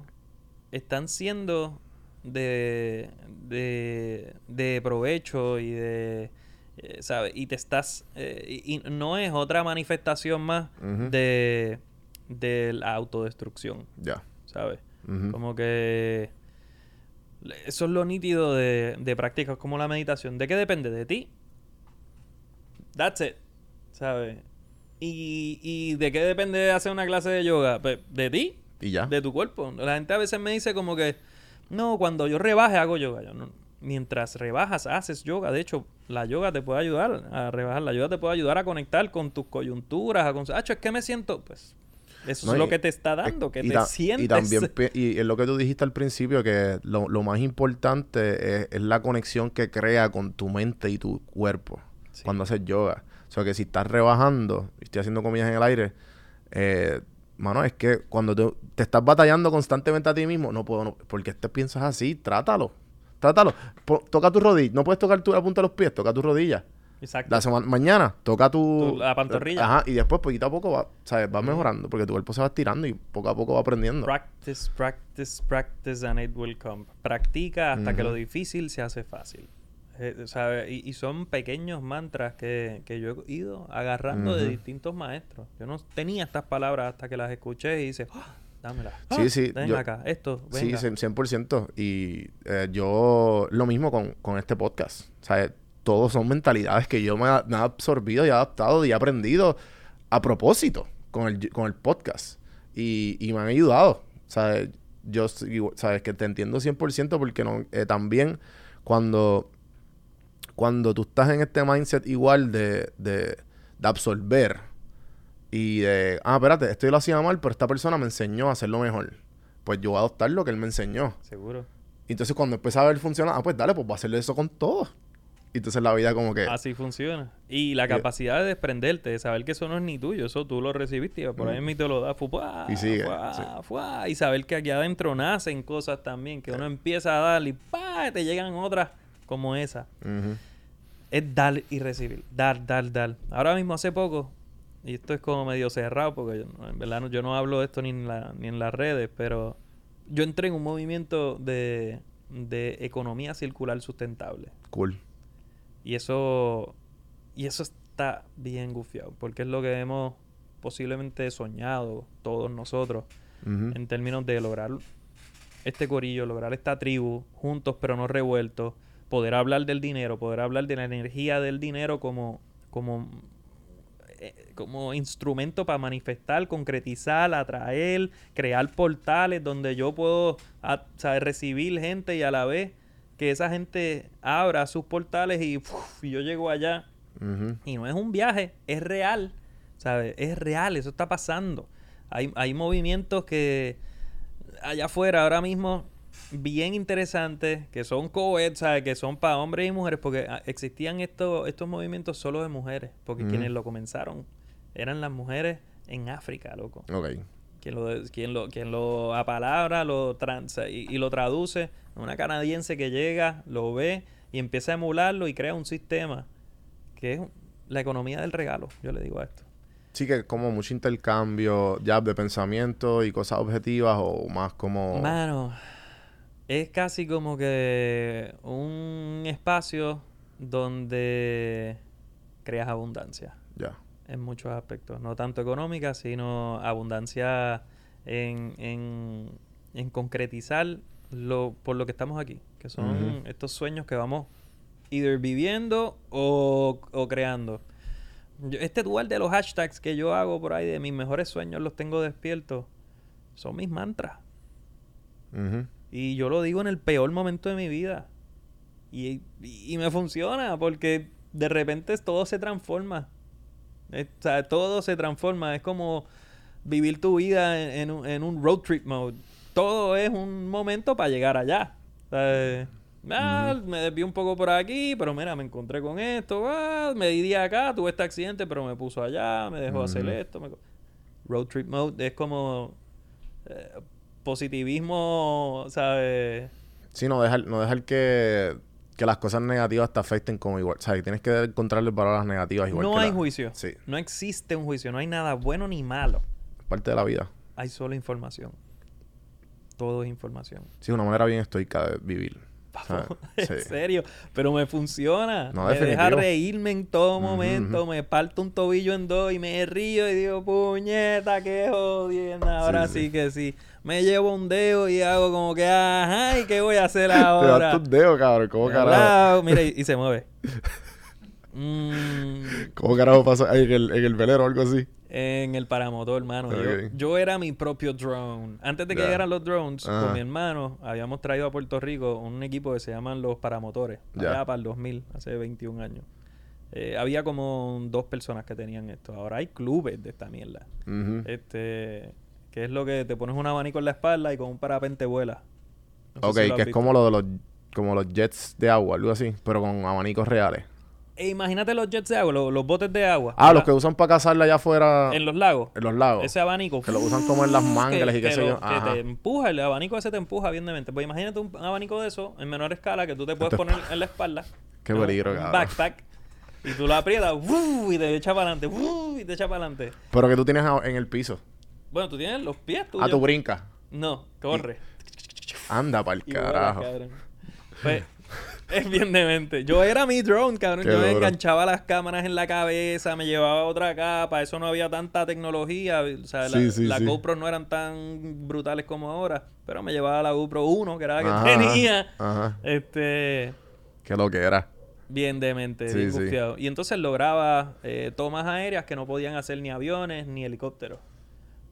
están siendo de, de, de provecho y de... eh, ¿sabes? Y te estás... eh, y, y no es otra manifestación más de, de la autodestrucción, Ya. ¿sabes? Ujú. Como que... Eso es lo nítido de, de prácticas como la meditación. ¿De qué depende? De ti. That's it. ¿Sabes? ¿Y, ¿Y de qué depende hacer una clase de yoga? Pues de ti, Y ya. de tu cuerpo. La gente a veces me dice como que, no, cuando yo rebaje hago yoga. Yo, no. Mientras rebajas, haces yoga. De hecho, la yoga te puede ayudar a rebajar. La yoga te puede ayudar a conectar con tus coyunturas. A con... "Acho, es que me siento... Pues eso No, es lo que te está dando, que te sientes. Y también, y es lo que tú dijiste al principio, que lo, lo más importante es, es la conexión que crea con tu mente y tu cuerpo Sí. cuando haces yoga. O sea, que si estás rebajando, y estoy haciendo comillas en el aire, eh, mano, es que cuando te estás batallando constantemente a ti mismo, no puedo, no, porque te piensas así, trátalo. Trátalo. Po- toca tu rodilla. No puedes tocar tu, la punta de los pies, toca tu rodilla. Exacto. La semana, mañana toca tu, Tu- la pantorrilla. Ajá, y después poquito a poco va, ¿sabes? va mejorando porque tu cuerpo se va estirando y poco a poco va aprendiendo. Practice, practice, practice and it will come. Practica hasta que lo difícil se hace fácil. Eh, ¿sabe? Y, y son pequeños mantras que, que yo he ido agarrando de distintos maestros. Yo no tenía estas palabras hasta que las escuché y dice, "Ah, dámelas. Sí, Ah, sí, Ven yo- acá, esto, Sí, venga. cien- 100%. Y eh, yo lo mismo con, con este podcast. O sea, todos son mentalidades que yo me, he absorbido y adaptado y he aprendido a propósito con el, con el podcast. Y, y me han ayudado. O sea, yo, sí- sabes que te entiendo 100% porque no, eh, también cuando, cuando tú estás en este mindset igual de, de, de absorber y de, ah, espérate, esto yo lo hacía mal, pero esta persona me enseñó a hacerlo mejor. Pues yo voy a adoptar lo que él me enseñó. Seguro. Entonces cuando empieza a ver funcionar, ah, pues dale, pues voy a hacerle eso con todo. Y entonces la vida como que... Así funciona. Y la capacidad de desprenderte, de saber que eso no es ni tuyo, eso tú lo recibiste y por ahí mismo te lo da, fuá, Y sigue, fuá, sí. fuá, y saber que aquí adentro nacen cosas también, que uno empieza a dar y ¡pa! te llegan otras como esa. Ujú. Es dar y recibir, dar, dar, dar. Ahora mismo hace poco, y esto es como medio cerrado, porque yo, en verdad no- yo no hablo de esto ni en, la- ni en las redes, pero yo entré en un movimiento de, de economía circular sustentable. Cool. Y eso, y eso está bien gufiado, porque es lo que hemos posiblemente soñado todos nosotros en términos de lograr este corillo, lograr esta tribu juntos pero no revueltos, poder hablar del dinero, poder hablar de la energía del dinero como, como, eh, como instrumento para manifestar, concretizar, atraer, crear portales donde yo puedo a- sabe, recibir gente y a la vez que esa gente abra sus portales y, uf, y yo llego allá y no es un viaje, es real. ¿Sabes? Es real, eso está pasando. Hay, hay movimientos que, allá afuera ahora mismo bien interesantes, que son co-ed, ¿sabes? que son para hombres y mujeres, porque ah, existían estos, estos movimientos solo de mujeres, porque quienes lo comenzaron eran las mujeres en África, loco. Ok. Quien lo, quien lo, quien lo apalabra lo trans y, y lo traduce, una canadiense que llega, lo ve y empieza a emularlo y crea un sistema que es la economía del regalo, yo le digo a esto. Sí que como mucho intercambio ya de pensamiento y cosas objetivas o más como... Mano, es casi como que un espacio donde creas abundancia Ya. en muchos aspectos. No tanto económica, sino abundancia en, en, en concretizar lo, por lo que estamos aquí. Que son estos sueños que vamos either viviendo o, o creando. Yo- este dual de los hashtags que yo hago por ahí de mis mejores sueños los tengo despiertos. Son mis mantras. Y yo lo digo en el peor momento de mi vida. Y, y- y me funciona porque de repente todo se transforma. Es- o sea, todo se transforma. Es como vivir tu vida en, en un, en un road trip mode. Todo es un momento para llegar allá. O sea, ah, Me desvié un poco por aquí, pero mira, me encontré con esto. ah, me di acá, tuve este accidente, pero me puso allá, me dejó hacer esto. me Road trip mode es como eh, positivismo, ¿sabes? Sí, no dejar, no dejar que, que las cosas negativas te afecten como igual. O sea, tienes que encontrarle las negativas igual No que hay la- juicio. Sí, No existe un juicio. No hay nada bueno ni malo. es parte de la vida. Hay solo información. Todo es información. Sí, una manera bien estoica de vivir. ¿Sabes? en serio. Pero me funciona. No, me deja reírme en todo momento. Me parto un tobillo en dos y me río y digo, puñeta, qué jodienda. Ahora sí, Sí, sí. que sí. Me llevo un dedo y hago como que, ajá, ¿y qué voy a hacer Te das ahora? tus dedos, cabrón. ¿Cómo carajo? lado, Mira, y, y se mueve. Mm, ¿Cómo carajo pasa en el, en el velero o algo así? En el paramotor, hermano. Yo- era mi propio drone. Antes de que llegaran los drones, Ajá. con mi hermano, habíamos traído a Puerto Rico un equipo que se llaman los paramotores. Ya. Allá para el 2000, hace 21 años. Eh, había como dos personas que tenían esto. Ahora hay clubes de esta mierda. Ujú. Este, que es lo que te pones un abanico en la espalda y con un parapente vuela. No ok, si que es como lo de los como los jets de agua, algo así, pero con abanicos reales. E imagínate los jets de agua, los, los botes de agua. Ah, los que usan para cazarla allá afuera En los lagos. en los lagos. Ese abanico. Que lo usan como en las mangles y qué sé yo. Que te empuja, el abanico ese te empuja bien de mente. Pues imagínate un abanico de eso en menor escala que tú te puedes poner en la espalda. Qué peligro, Un cabrón. backpack. Y tú lo aprietas ¡uf! y te echa para adelante. Y te echa para adelante. Pero que tú tienes en el piso. Bueno, tú tienes los pies tuyos. Ah, tú brincas. No, corre. Anda Y vuelas, carajo. Pues, es bien demente. Yo era mi drone, cabrón. Qué Yo me duro. enganchaba las cámaras en la cabeza, me llevaba otra capa. Eso no había tanta tecnología. O sea, la- Sí. GoPro no eran tan brutales como ahora. Pero me llevaba la GoPro 1, que era la que tenía. Ajá. Este. Qué lo que era. Bien demente, bien. Y entonces lograba eh, tomas aéreas que no podían hacer ni aviones ni helicópteros.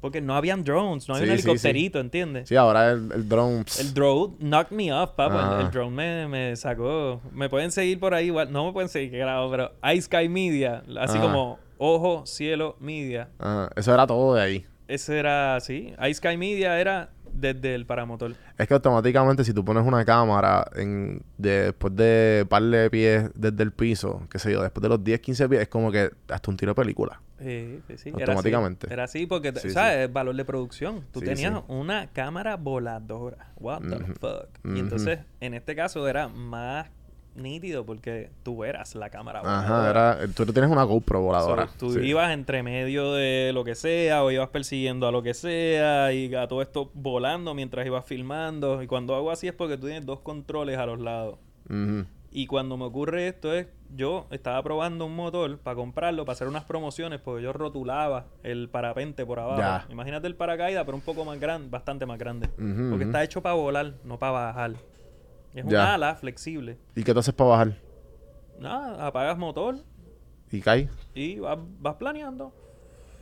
Porque no habían drones, no había Sí, un sí, sí. helicópterito, ¿entiendes? Sí, ahora el, el drone. pss, El drone knocked me off, papá. El- drone me, me sacó. Me pueden seguir por ahí, igual. No me pueden seguir, qué grado, pero Ice Sky Media, así Ajá. como Ojo, Cielo, Media. ajá, Eso era todo de ahí. Ese era, sí. Ice Sky Media era desde el paramotor. Es que automáticamente si tú pones una cámara en, de- después de par de pies desde el piso, qué sé yo, después de los 10, 15 pies, es como que hasta un tiro de película. Sí, sí, sí. Automáticamente. Era así, era así porque, Sí, ¿sabes? El valor de producción. Tú Sí, tenías sí. una cámara voladora. What the fuck. Y entonces, en este caso, era más nítido porque tú eras la cámara Ajá, voladora. era, tú tienes una GoPro voladora. So, tú sí. ibas entre medio de lo que sea o ibas persiguiendo a lo que sea y a todo esto volando mientras ibas filmando. Y cuando hago así es porque tú tienes dos controles a los lados. Y cuando me ocurre esto es, yo estaba probando un motor para comprarlo, para hacer unas promociones, porque yo rotulaba el parapente por abajo. Ya. Imagínate el paracaídas, pero un poco más grande, bastante más grande. Porque está hecho para volar, no para bajar. Es Ya. ala flexible. ¿Y qué tú haces para bajar? Nada, apagas motor ¿Y cae? y vas, vas planeando.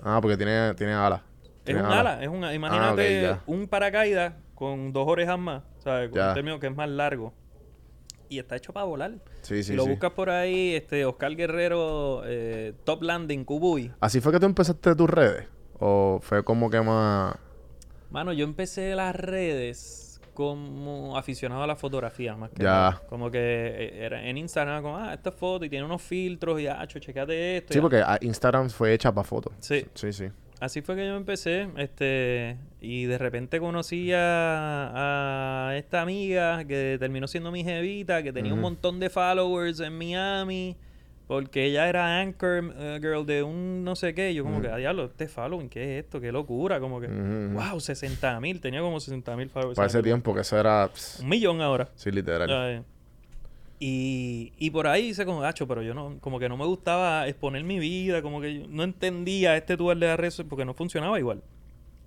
Ah, porque tiene, tiene alas. Es un ala, es un imagínate ya. un paracaídas con dos orejas más, ¿sabes? Con Ya. un término que es más largo. Y está hecho para volar. Sí, sí, si lo sí. buscas por ahí, este Oscar Guerrero, eh, Top Landing, Kubuy. ¿Así fue que tú empezaste tus redes? ¿O fue como que más...? Mano, yo empecé las redes como aficionado a la fotografía, más que Ya. nada. Como que eh, era en Instagram, como, ah, esta foto y tiene unos filtros y, ah, cho, checate esto. Sí, porque ah, Instagram fue hecha para fotos. Sí. Sí, sí. Así fue que yo empecé, este, y de repente conocí a, a esta amiga que terminó siendo mi jevita, que tenía un montón de followers en Miami, porque ella era anchor eh, girl de un no sé qué. Yo como que, ah, diablo, este following, ¿qué es esto? Qué locura, como que, wow, 60 mil, tenía como 60 mil followers. Para ese tiempo que eso era... pss, Un millón ahora. sí, literal. Ay. Y, y por ahí hice como gacho, pero yo no, como que no me gustaba exponer mi vida, como que yo no entendía este tour de redes porque no funcionaba igual.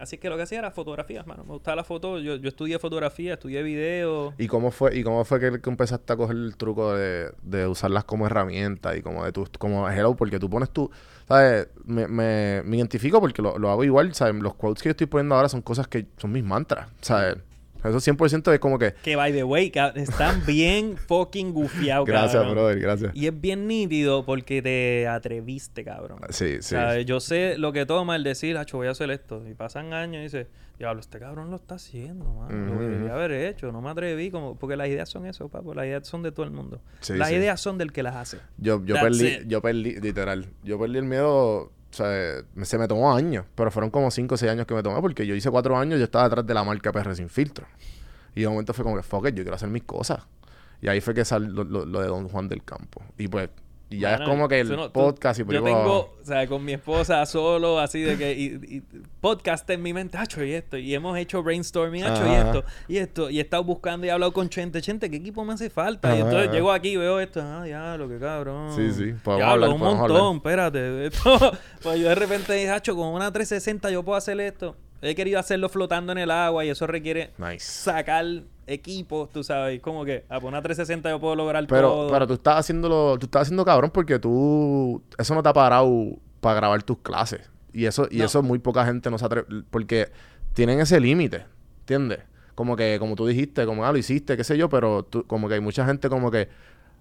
Así que lo que hacía era fotografías, mano. Me gustaba la foto, yo, yo estudié fotografía, estudié video. ¿Y cómo fue, y cómo fue que, empezaste a coger el truco de, de usarlas como herramienta y como de tu, como hello? Porque tú pones tu, ¿sabes? Me, me, me identifico porque lo, lo hago igual, ¿sabes? Los quotes que yo estoy poniendo ahora son cosas que son mis mantras, ¿sabes? Eso 100% es como que, Que by the way, están bien fucking gufiados, gracias, cabrón. brother, gracias. Y es bien nítido porque te atreviste, cabrón. Sí, sí. ¿Sabes? Yo sé lo que toma el decir, hacho, voy a hacer esto. Y pasan años y dices, diablo, este cabrón lo está haciendo, mano. Lo debería haber hecho, no me atreví. como Porque las ideas son eso, papo. Las ideas son de todo el mundo. Sí, las sí. ideas son del que las hace. Yo, yo That's perdí, it. yo perdí, literal, yo perdí el miedo, o sea, me- se me tomó años, pero fueron como 5 o 6 años que me tomé porque yo hice 4 años, yo estaba detrás de la marca PR sin filtro. Y de momento fue como que, fuck yo quiero hacer mis cosas. Y ahí fue que salió lo, lo- lo de Don Juan del Campo. Y pues, y ya Mano, es como que el no- tú- podcast y por Yo va- tengo, o sea, con mi esposa solo, así de que. Y, y podcast en mi mente, hacho, y esto. Y hemos hecho brainstorming, hacho, y esto. Y esto. Y he estado buscando y he hablado con Chente. Chente, ¿qué equipo me hace falta? Y entonces ajá. llego aquí y veo esto. Ah, diablo, qué cabrón. Sí, sí, podemos hablar, un podemos montón, espérate. Esto, pues yo de repente dije, hacho, con una 360 yo puedo hacer esto. He querido hacerlo flotando en el agua y eso requiere Nice. sacar equipos, tú sabes. Como que a poner una 360 yo puedo lograr Pero, todo. pero tú estás haciéndolo, tú estás haciendo cabrón porque tú, eso no te ha parado para grabar tus clases. Y eso, y No. eso muy poca gente no se atreve, porque tienen ese límite, ¿entiendes? Como que, como tú dijiste, como, ah, lo hiciste, qué sé yo, pero tú, como que hay mucha gente como que,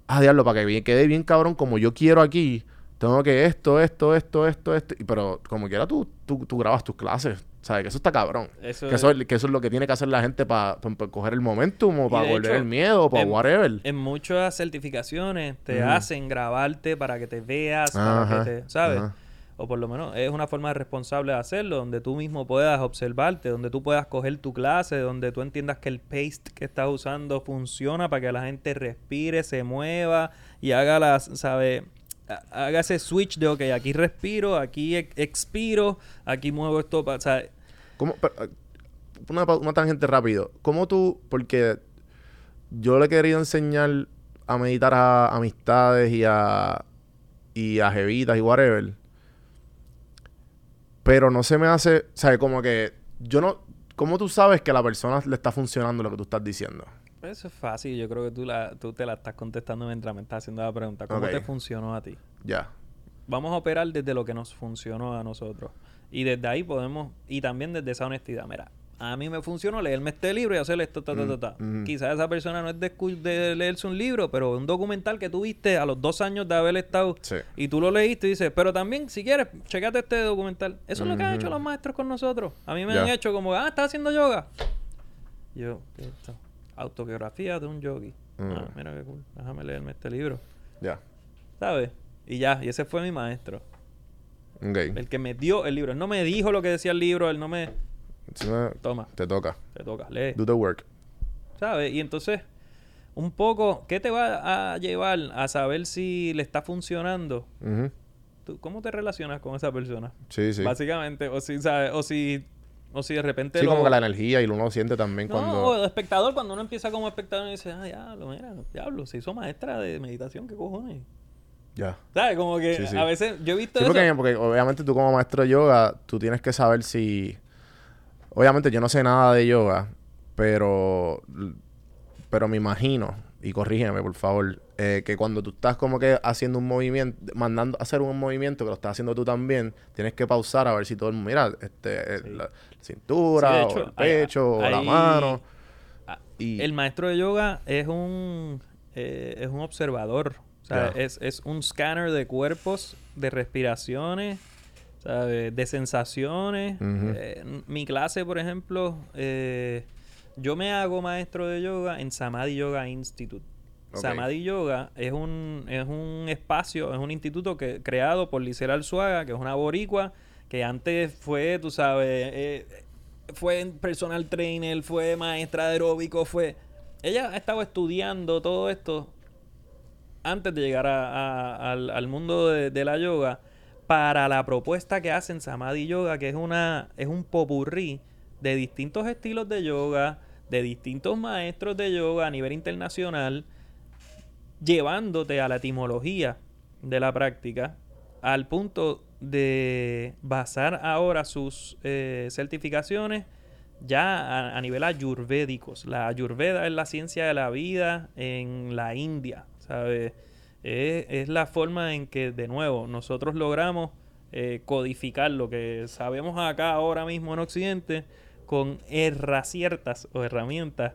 ah, diablo, para que bien- quede bien cabrón como yo quiero aquí, tengo que esto, esto, esto, esto, esto, y- pero como quiera tú, tú, tú grabas tus clases, ¿sabes? Que eso está cabrón. Eso que, eso, es- que eso es lo que tiene que hacer la gente para coger el momentum o para volver hecho, el miedo o para whatever. En muchas certificaciones te hacen grabarte para que te veas, para que te, ¿sabes? ajá. O por lo menos es una forma responsable de hacerlo, donde tú mismo puedas observarte, donde tú puedas coger tu clase, donde tú entiendas que el paste que estás usando funciona para que la gente respire, se mueva y haga las, ¿sabes? Ha- Haga ese switch de, ok, aquí respiro, aquí ex- expiro, aquí muevo esto para, ¿sabes? ¿Cómo, pero, eh, una, una tangente rápido. ¿Cómo tú, porque yo le he querido enseñar a meditar a amistades y a, y a jevitas y whatever, pero no se me hace, o sea, como que yo no, ¿cómo tú sabes que a la persona le está funcionando lo que tú estás diciendo? Eso es fácil, yo creo que tú, la, tú te la estás contestando mientras me estás haciendo la pregunta. ¿Cómo te funcionó a ti? Ya. Vamos a operar desde lo que nos funcionó a nosotros. Y desde ahí podemos, y también desde esa honestidad. Mira, a mí me funcionó leerme este libro y hacer esto, ta, ta, ta, ta. Mm, mm. Quizás esa persona no es de, leerse un libro, pero un documental que tú viste a los dos años de haber estado Sí. y tú lo leíste y dices, pero también, si quieres, checate este documental. Eso es lo que han hecho los maestros con nosotros. A mí me han hecho como, ah, estás haciendo yoga. Yo, ¿qué es esto? Autobiografía de un yogi. Mm. Ah, mira qué cool. Déjame leerme este libro. Ya. ¿Sabes? Y ya, y ese fue mi maestro. Ok. El que me dio el libro. Él no me dijo lo que decía el libro, él no me... Toma, te toca. te toca, lee. Do the work. ¿Sabes? Y entonces, un poco, ¿qué te va a llevar a saber si le está funcionando? Ujú. ¿Tú, ¿Cómo te relacionas con esa persona? Sí, sí. Básicamente, o si, ¿sabes? O si, o si de repente Sí, lo... como que la energía y uno lo siente también No, cuando... o el espectador, cuando uno empieza como espectador y dice, ah, diablo, mira, diablo, se hizo maestra de meditación, ¿qué cojones? Ya. ¿Sabes? Como que Sí, sí. a veces yo he visto Sí, eso. porque, porque obviamente tú como maestro de yoga, tú tienes que saber si... Obviamente yo no sé nada de yoga, pero... Pero me imagino, y corrígeme por favor, eh, que cuando tú estás como que haciendo un movimiento, mandando a hacer un movimiento que lo estás haciendo tú también, tienes que pausar a ver si todo el mundo, mira, este, Sí. la cintura, Sí, o el hay- pecho, o la hay- mano. Y, El maestro de yoga es un eh, es un observador. O sea, es, es un scanner de cuerpos, de respiraciones ¿sabes? De sensaciones. Eh, mi clase, por ejemplo, eh, yo me hago maestro de yoga en Samadhi Yoga Institute. Samadhi Yoga es un, es un espacio, es un instituto que, creado por Licera Alzuaga, que es una boricua, que antes fue, tú sabes, eh, fue personal trainer, fue maestra de aeróbico, fue... Ella ha estado estudiando todo esto antes de llegar a- a- al, al mundo de, de la yoga para la propuesta que hacen Samadhi Yoga, que es una es un popurrí de distintos estilos de yoga, de distintos maestros de yoga a nivel internacional, llevándote a la etimología de la práctica al punto de basar ahora sus eh, certificaciones ya a, nivel ayurvédicos. La ayurveda es la ciencia de la vida en la India, ¿sabes? Es, es la forma en que, de nuevo, nosotros logramos eh, codificar lo que sabemos acá ahora mismo en Occidente con herraciertas o herramientas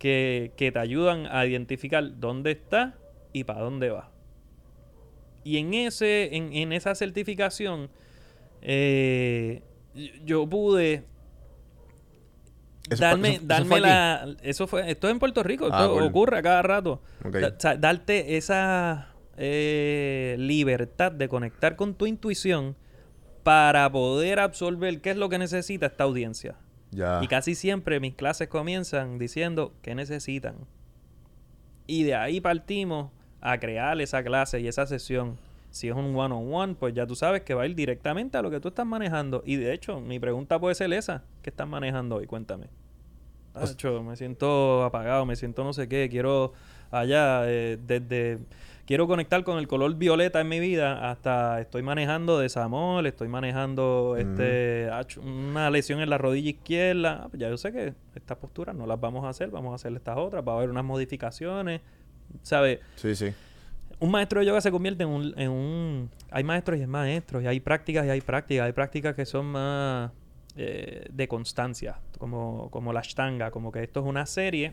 que, que te ayudan a identificar dónde está y para dónde va. Y en ese, en, en esa certificación, eh, yo pude Eso darme, eso- darme la. Eso fue. Esto es en Puerto Rico. Ah, Esto cool. ocurre a cada rato. Ok. Da- o sea, darte esa eh, libertad de conectar con tu intuición para poder absorber qué es lo que necesita esta audiencia. Ya. Y casi siempre mis clases comienzan diciendo qué necesitan. Y de ahí partimos a crear esa clase y esa sesión. Si es un one-on-one, pues ya tú sabes que va a ir directamente a lo que tú estás manejando. Y de hecho, mi pregunta puede ser esa. ¿Qué estás manejando hoy? Cuéntame. Pues Tacho, me siento apagado, me siento no sé qué. Quiero allá, eh, desde... Quiero conectar con el color violeta en mi vida hasta estoy manejando desamor, estoy manejando este una lesión en la rodilla izquierda. Ah, pues ya yo sé que estas posturas no las vamos a hacer, vamos a hacer estas otras, va a haber unas modificaciones. ¿Sabes? Sí, sí. un maestro de yoga se convierte en un, en un- Hay maestros y hay maestros, y hay prácticas y hay prácticas. Hay prácticas que son más eh, de constancia, como, como la ashtanga, como que esto es una serie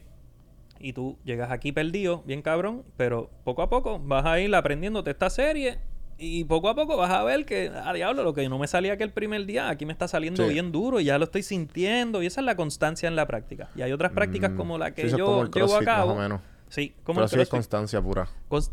y tú llegas aquí perdido, bien cabrón, pero poco a poco vas a ir aprendiéndote esta serie y poco a poco vas a ver que, a diablo, lo que no me salía aquel primer día, aquí me está saliendo Sí. bien duro y ya lo estoy sintiendo y esa es la constancia en la práctica. Y hay otras prácticas Mm, como la que sí, yo el llevo a cabo. Más o menos. Sí, como el Pero sí es constancia pura.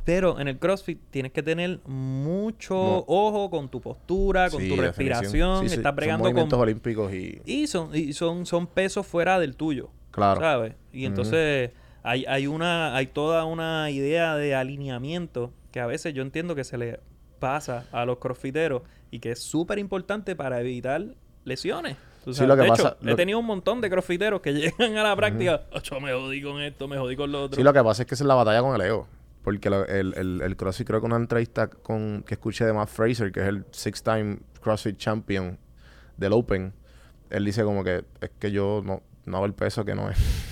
Pero en el CrossFit tienes que tener mucho No. ojo con tu postura, con Sí, tu respiración. Sí, Estás son bregando movimientos con. olímpicos y... Y son, y son, son pesos fuera del tuyo. Claro. ¿Sabes? Y entonces hay, hay una, hay toda una idea de alineamiento que a veces yo entiendo que se le pasa a los crossfiteros y que es súper importante para evitar lesiones. Tú Sí, lo que de pasa- hecho, lo- he tenido un montón de crossfiteros que llegan a la práctica. "Ocho, me jodí con esto, me jodí con lo otro. Sí, lo que pasa es que es la batalla con el ego. Porque lo- el, el, el CrossFit, creo que una entrevista con, que escuché de Matt Fraser, que es el six-time CrossFit champion del Open, él dice como que es que yo no, no hago el peso que no es.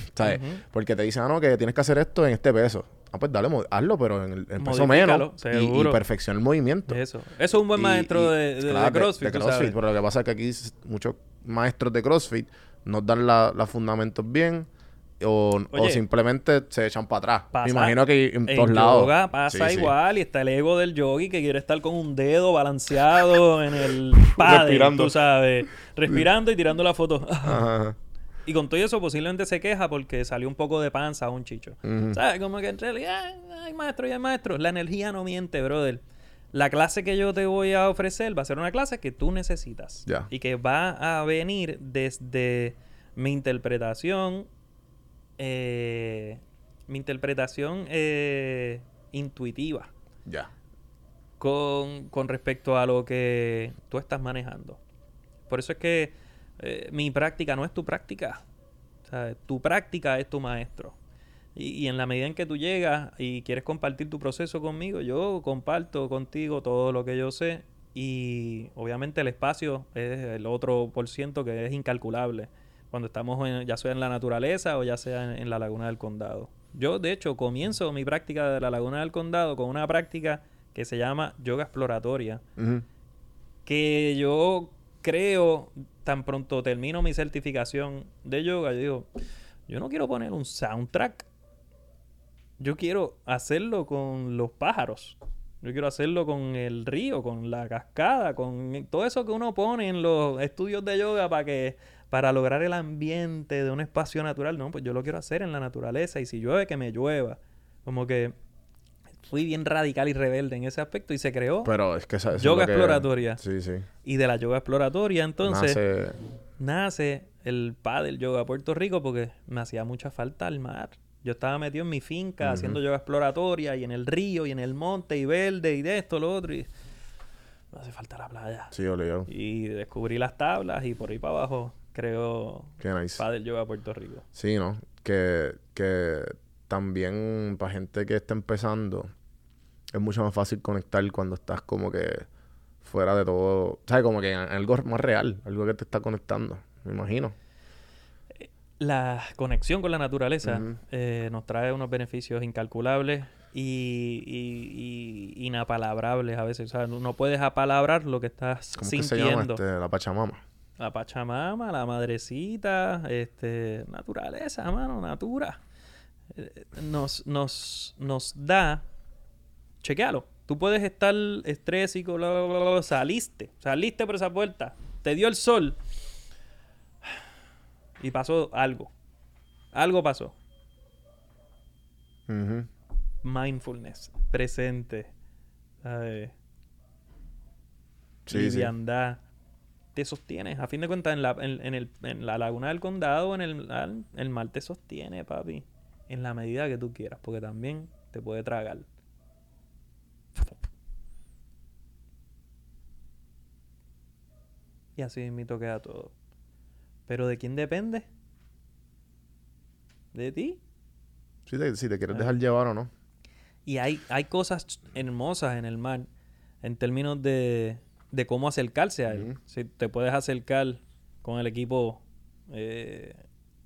Porque te dicen, ah, no, que tienes que hacer esto en este peso. Ah, pues dale, hazlo, pero en el, en peso menos. Y, y perfecciona el movimiento. Eso. Eso es un buen maestro y- de, de- de claro, CrossFit. de tú CrossFit, sabes. Pero lo que pasa es que aquí muchos maestros de CrossFit nos dan la- los fundamentos bien o, o simplemente se echan para atrás. pasa- Me imagino que en, todos lados. yoga pasa Sí, sí. igual y está el ego del yogi que quiere estar con un dedo balanceado en el paddle, Respirando. tú sabes, respirando y tirando la foto. Ajá. Y con todo eso posiblemente se queja porque salió un poco de panza a un chicho. ¿Sabes? Como que en realidad hay maestro y hay maestro. La energía no miente, brother. La clase que yo te voy a ofrecer va a ser una clase que tú necesitas. Ya. Y que va a venir desde mi interpretación. eh, mi interpretación eh, intuitiva Ya. con, con respecto a lo que tú estás manejando. Por eso es que eh, mi práctica no es tu práctica. Tu práctica es tu maestro. Y, y en la medida en que tú llegas y quieres compartir tu proceso conmigo, yo comparto contigo todo lo que yo sé. Y obviamente el espacio es el otro por ciento que es incalculable. Cuando estamos en- ya sea en la naturaleza o ya sea en, en la laguna del condado. Yo, de hecho, comienzo mi práctica de la laguna del condado con una práctica que se llama yoga exploratoria que yo creo, tan pronto termino mi certificación de yoga, yo digo, yo no quiero poner un soundtrack. Yo quiero hacerlo con los pájaros. Yo quiero hacerlo con el río, con la cascada, con todo eso que uno pone en los estudios de yoga para que para lograr el ambiente de un espacio natural. No, pues yo lo quiero hacer en la naturaleza y si llueve que me llueva. Como que fui bien radical y rebelde en ese aspecto y se creó Pero es que esa- eso es yoga que- exploratoria. Sí, sí. Y de la yoga exploratoria entonces Nace- nace el del yoga Puerto Rico porque me hacía mucha falta el mar. Yo estaba metido en mi finca haciendo yoga exploratoria y en el río y en el monte y verde y de esto, lo otro. Y me hace falta la playa. Sí, obligado. Y descubrí las tablas y por ahí para abajo creo Qué nice. del yoga Puerto Rico. Sí, ¿no? Que, que también para gente que está empezando es mucho más fácil conectar cuando estás como que fuera de todo, ¿sabes? Como que en algo más real, algo que te está conectando, me imagino. La conexión con la naturaleza eh, nos trae unos beneficios incalculables y, y- y inapalabrables a veces. O sea, no puedes apalabrar lo que estás ¿Cómo que se llama sintiendo. este? La Pachamama. La Pachamama, la madrecita, este, naturaleza, mano, natura. Eh, Nos, nos, nos da, chequealo. Tú puedes estar estrésico, bla, bla, bla, bla, saliste, saliste por esa puerta, te dio el sol y pasó algo. Algo pasó. Mindfulness, presente, ¿sabes? Sí, te sostienes. A fin de cuentas, en la, en, en el, en la laguna del condado, en el, al- el mar te sostiene, papi. En la medida que tú quieras, porque también te puede tragar. Y así mismo queda todo. Pero ¿de quién depende? ¿De ti? Si te, si te quieres Ah. dejar llevar o no. Y hay, hay cosas hermosas en el mar en términos de, de cómo acercarse a él. Si te puedes acercar con el equipo eh,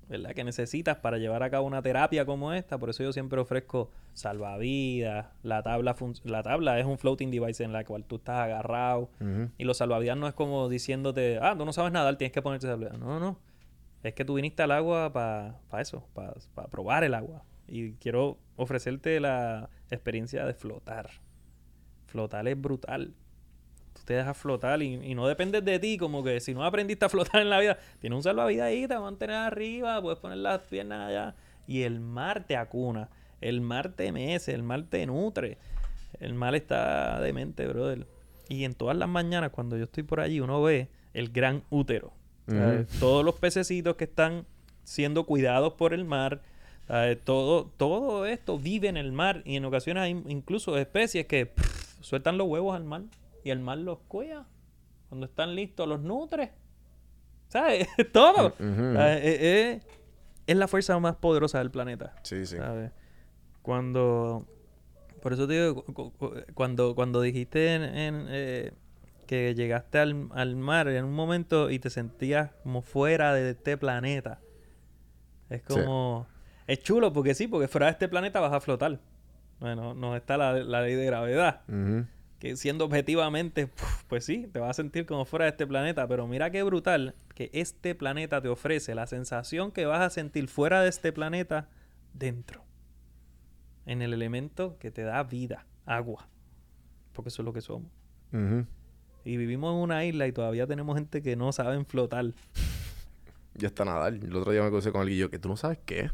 ¿verdad? que necesitas para llevar a cabo una terapia como esta. Por eso yo siempre ofrezco salvavidas. La tabla, la tabla es un floating device en la cual tú estás agarrado. Y los salvavidas no es como diciéndote, ah, tú no sabes nadar, tienes que ponerte salvavidas. No, no, no. Es que tú viniste al agua para eso, para probar el agua. Y quiero ofrecerte la experiencia de flotar. Flotar es brutal. Te dejas flotar y, y no dependes de ti, como que si no aprendiste a flotar en la vida, tienes un salvavidas ahí, te mantener arriba, puedes poner las piernas allá. Y el mar te acuna, el mar te mece, el mar te nutre. El mar está demente, brother. Y en todas las mañanas, cuando yo estoy por allí, uno ve el gran útero. Todos los pececitos que están siendo cuidados por el mar. ¿sabes? Todo, todo esto vive en el mar. Y en ocasiones hay incluso especies que pff, sueltan los huevos al mar. Y el mar los cuida. Cuando están listos, los nutre. ¿Sabes? todo. ¿sabes? Eh, eh, es la fuerza más poderosa del planeta. Sí, sí. ¿sabes? Cuando. Por eso te digo, cu- cu- cu- cuando, cuando dijiste en, en, eh, que llegaste al, al mar en un momento y te sentías como fuera de este planeta. Es Sí. como. Es chulo porque sí, porque fuera de este planeta vas a flotar. Bueno, no está la, la ley de gravedad. Ujú. Que siendo objetivamente, pues sí, te vas a sentir como fuera de este planeta. Pero mira qué brutal que este planeta te ofrece la sensación que vas a sentir fuera de este planeta dentro. En el elemento que te da vida, agua. Porque eso es lo que somos. Y vivimos en una isla y todavía tenemos gente que no saben flotar. Ya está nadar. El otro día me crucé con alguien y yo, que tú no sabes qué.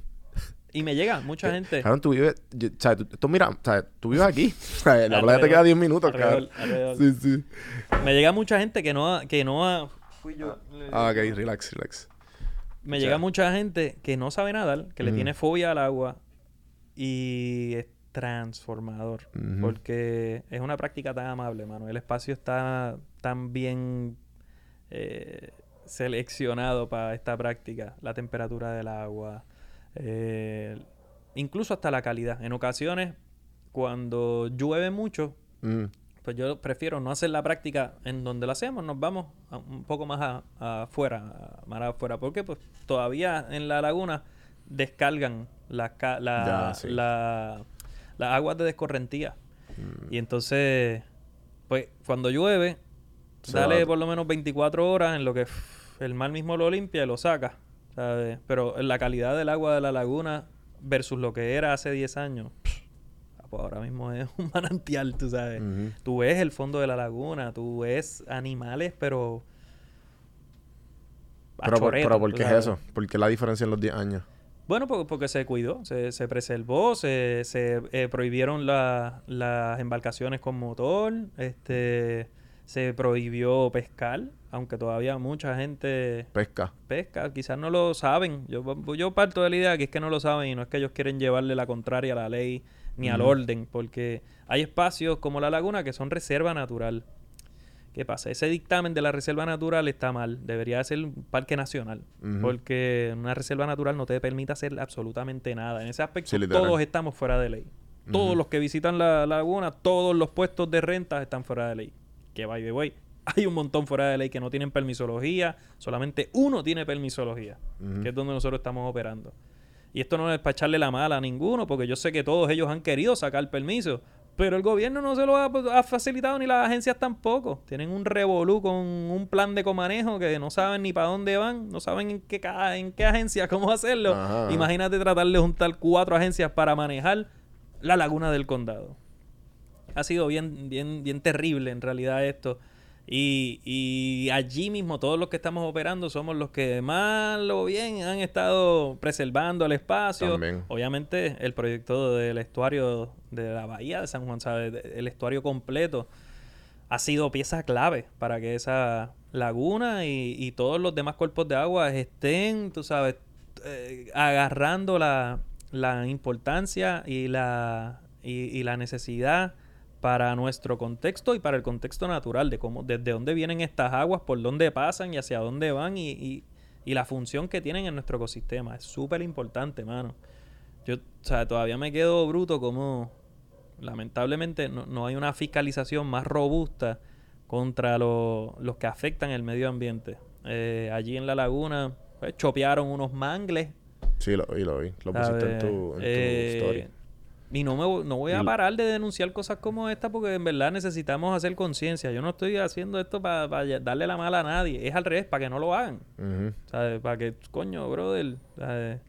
Y me llega mucha gente. Cabrón, tú vives, yo- o sea, tú, tú mira, o sea, tú vives aquí. O sea, la playa te queda 10 minutos, cabrón. Sí, sí. Me llega mucha gente que no ha, que no ha- fui yo. Ah, ok, relax, relax. Me O llega mucha gente que no sabe nadar, que le tiene fobia al agua y es transformador. Porque es una práctica tan amable, mano. El espacio está tan bien eh, seleccionado para esta práctica. La temperatura del agua, eh, incluso hasta la calidad. En ocasiones, cuando llueve mucho, Mm. pues yo prefiero no hacer la práctica en donde la hacemos, nos vamos a- un poco más a- afuera, a- más afuera, porque pues todavía en la laguna descargan las la- sí. aguas de descorrentía. Y entonces, pues cuando llueve, Se dale va- por lo menos 24 horas en lo que el mar mismo lo limpia y lo saca. ¿Sabes? Pero la calidad del agua de la laguna versus lo que era hace 10 años, pff, pues ahora mismo es un manantial, tú sabes. Ujú. Tú ves el fondo de la laguna, tú ves animales, pero... Pero, por, chorrete, pero ¿por qué es eso? ¿Por qué la diferencia en los 10 años? Bueno, porque, porque se cuidó, se, se preservó, se, se eh, prohibieron la- las embarcaciones con motor, este, se prohibió pescar, aunque todavía mucha gente Pesca. pesca, quizás no lo saben. Yo, yo parto de la idea que es que no lo saben y no es que ellos quieren llevarle la contraria a la ley ni al orden, porque hay espacios como la laguna que son reserva natural. ¿Qué pasa? Ese dictamen de la reserva natural está mal. Debería ser un parque nacional. Porque una reserva natural no te permite hacer absolutamente nada. En ese aspecto, Sí, todos estamos fuera de ley. Todos los que visitan la laguna, todos los puestos de renta están fuera de ley. Que by the way, hay un montón fuera de ley que no tienen permisología. Solamente uno tiene permisología, que es donde nosotros estamos operando. Y esto no es para echarle la mala a ninguno, porque yo sé que todos ellos han querido sacar permiso. Pero el gobierno no se lo ha, ha facilitado ni las agencias tampoco. Tienen un revolú con un plan de comanejo que no saben ni para dónde van, no saben en qué, en qué agencia, cómo hacerlo. Ajá. Imagínate tratar de juntar cuatro agencias para manejar la laguna del condado. Ha sido bien, bien, bien terrible en realidad esto. Y, y allí mismo todos los que estamos operando somos los que mal o bien han estado preservando el espacio. También. Obviamente el proyecto del estuario de la bahía de San Juan, ¿sabes? El estuario completo ha sido pieza clave para que esa laguna y, y todos los demás cuerpos de agua estén, tú sabes, eh, agarrando la, la importancia y la, y, y la necesidad para nuestro contexto y para el contexto natural de cómo, desde dónde vienen estas aguas, por dónde pasan y hacia dónde van y, y- y la función que tienen en nuestro ecosistema. Es súper importante, mano. Yo, o sea, todavía me quedo bruto como lamentablemente no, no hay una fiscalización más robusta contra lo- los que afectan el medio ambiente. Eh, allí en la laguna pues, chopearon unos mangles. Sí, lo vi, lo vi. Lo pusiste en tu, en tu Eh, story. Y no, me, no voy a Y- parar de denunciar cosas como esta porque en verdad necesitamos hacer conciencia. Yo no estoy haciendo esto para darle la mala a nadie. Es al revés, para que no lo hagan. Para que, coño, brother. ¿sabes?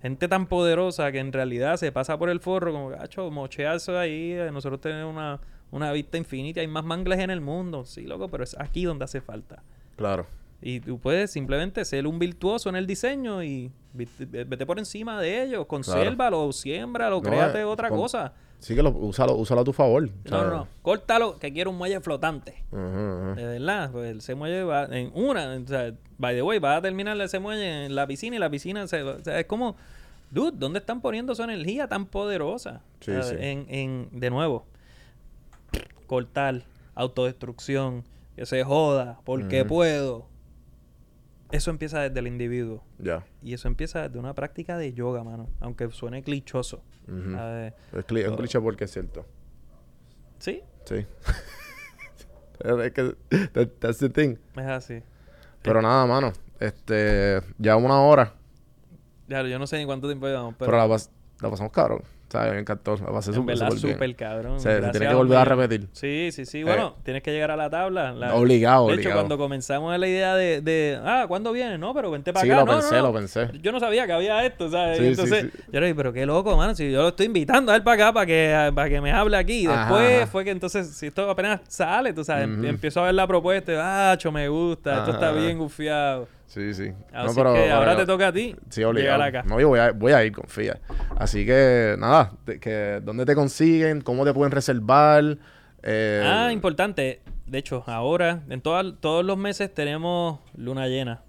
Gente tan poderosa que en realidad se pasa por el forro, como, gacho, mocheazo ahí. eh, Nosotros tenemos una, una vista infinita. Hay más mangles en el mundo. Sí, loco, pero es aquí donde hace falta. Claro. Y tú puedes simplemente ser un virtuoso en el diseño y vete por encima de ellos. Consérvalo, siémbralo, No, créate eh, otra con- cosa. Sí que lo, úsalo, úsalo a tu favor. No, no, ¿sabes? no. Córtalo, que quiero un muelle flotante. Ujú, ujú. De verdad, pues ese muelle va en una, o sea, by the way, va a terminar ese muelle en la piscina y la piscina se, o sea, es como, dude, ¿dónde están poniendo su energía tan poderosa? Sí. En, en, de nuevo, cortar, autodestrucción, que se joda, porque Ujú. puedo. Eso empieza desde el individuo. Ya. Y eso empieza desde una práctica de yoga, mano. Aunque suene clichoso. Cli- es un Oh. cliché porque es cierto. Sí, Sí. es que that- that's the thing. es así. Pero nada, mano. Este, ya una hora. Ya, yo no sé ni cuánto tiempo llevamos, pero, Pero, la, pas- la pasamos cabrón. Sea, me encantó. La pasé súper, súper cabrón. Se- se tiene que volver a repetir. Sí, sí, sí. Bueno, Eh, tienes que llegar a la tabla. La- Obligado, De hecho, cuando comenzamos la idea de, de, ah, ¿cuándo viene? No, pero vente para Sí, acá. lo No, no, pensé, no. lo pensé. Yo no sabía que había esto, ¿sabes? Sí, sí, entonces, sí. yo le dije, pero qué loco, mano. Si yo lo estoy invitando a él para acá para que, para que me hable aquí. Después ajá. fue que entonces, si esto apenas sale, tú sabes, empiezo a ver la propuesta. y, Ah, cho, me gusta. Esto está bien gufiado. Sí, sí. Así que ahora te toca a ti Sí, obligado. acá. No, yo voy a, voy a ir, confía. Así que, nada, que, ¿dónde te consiguen? ¿Cómo te pueden reservar? Eh, Ah, importante. De hecho, ahora, en todas- todos los meses tenemos luna llena.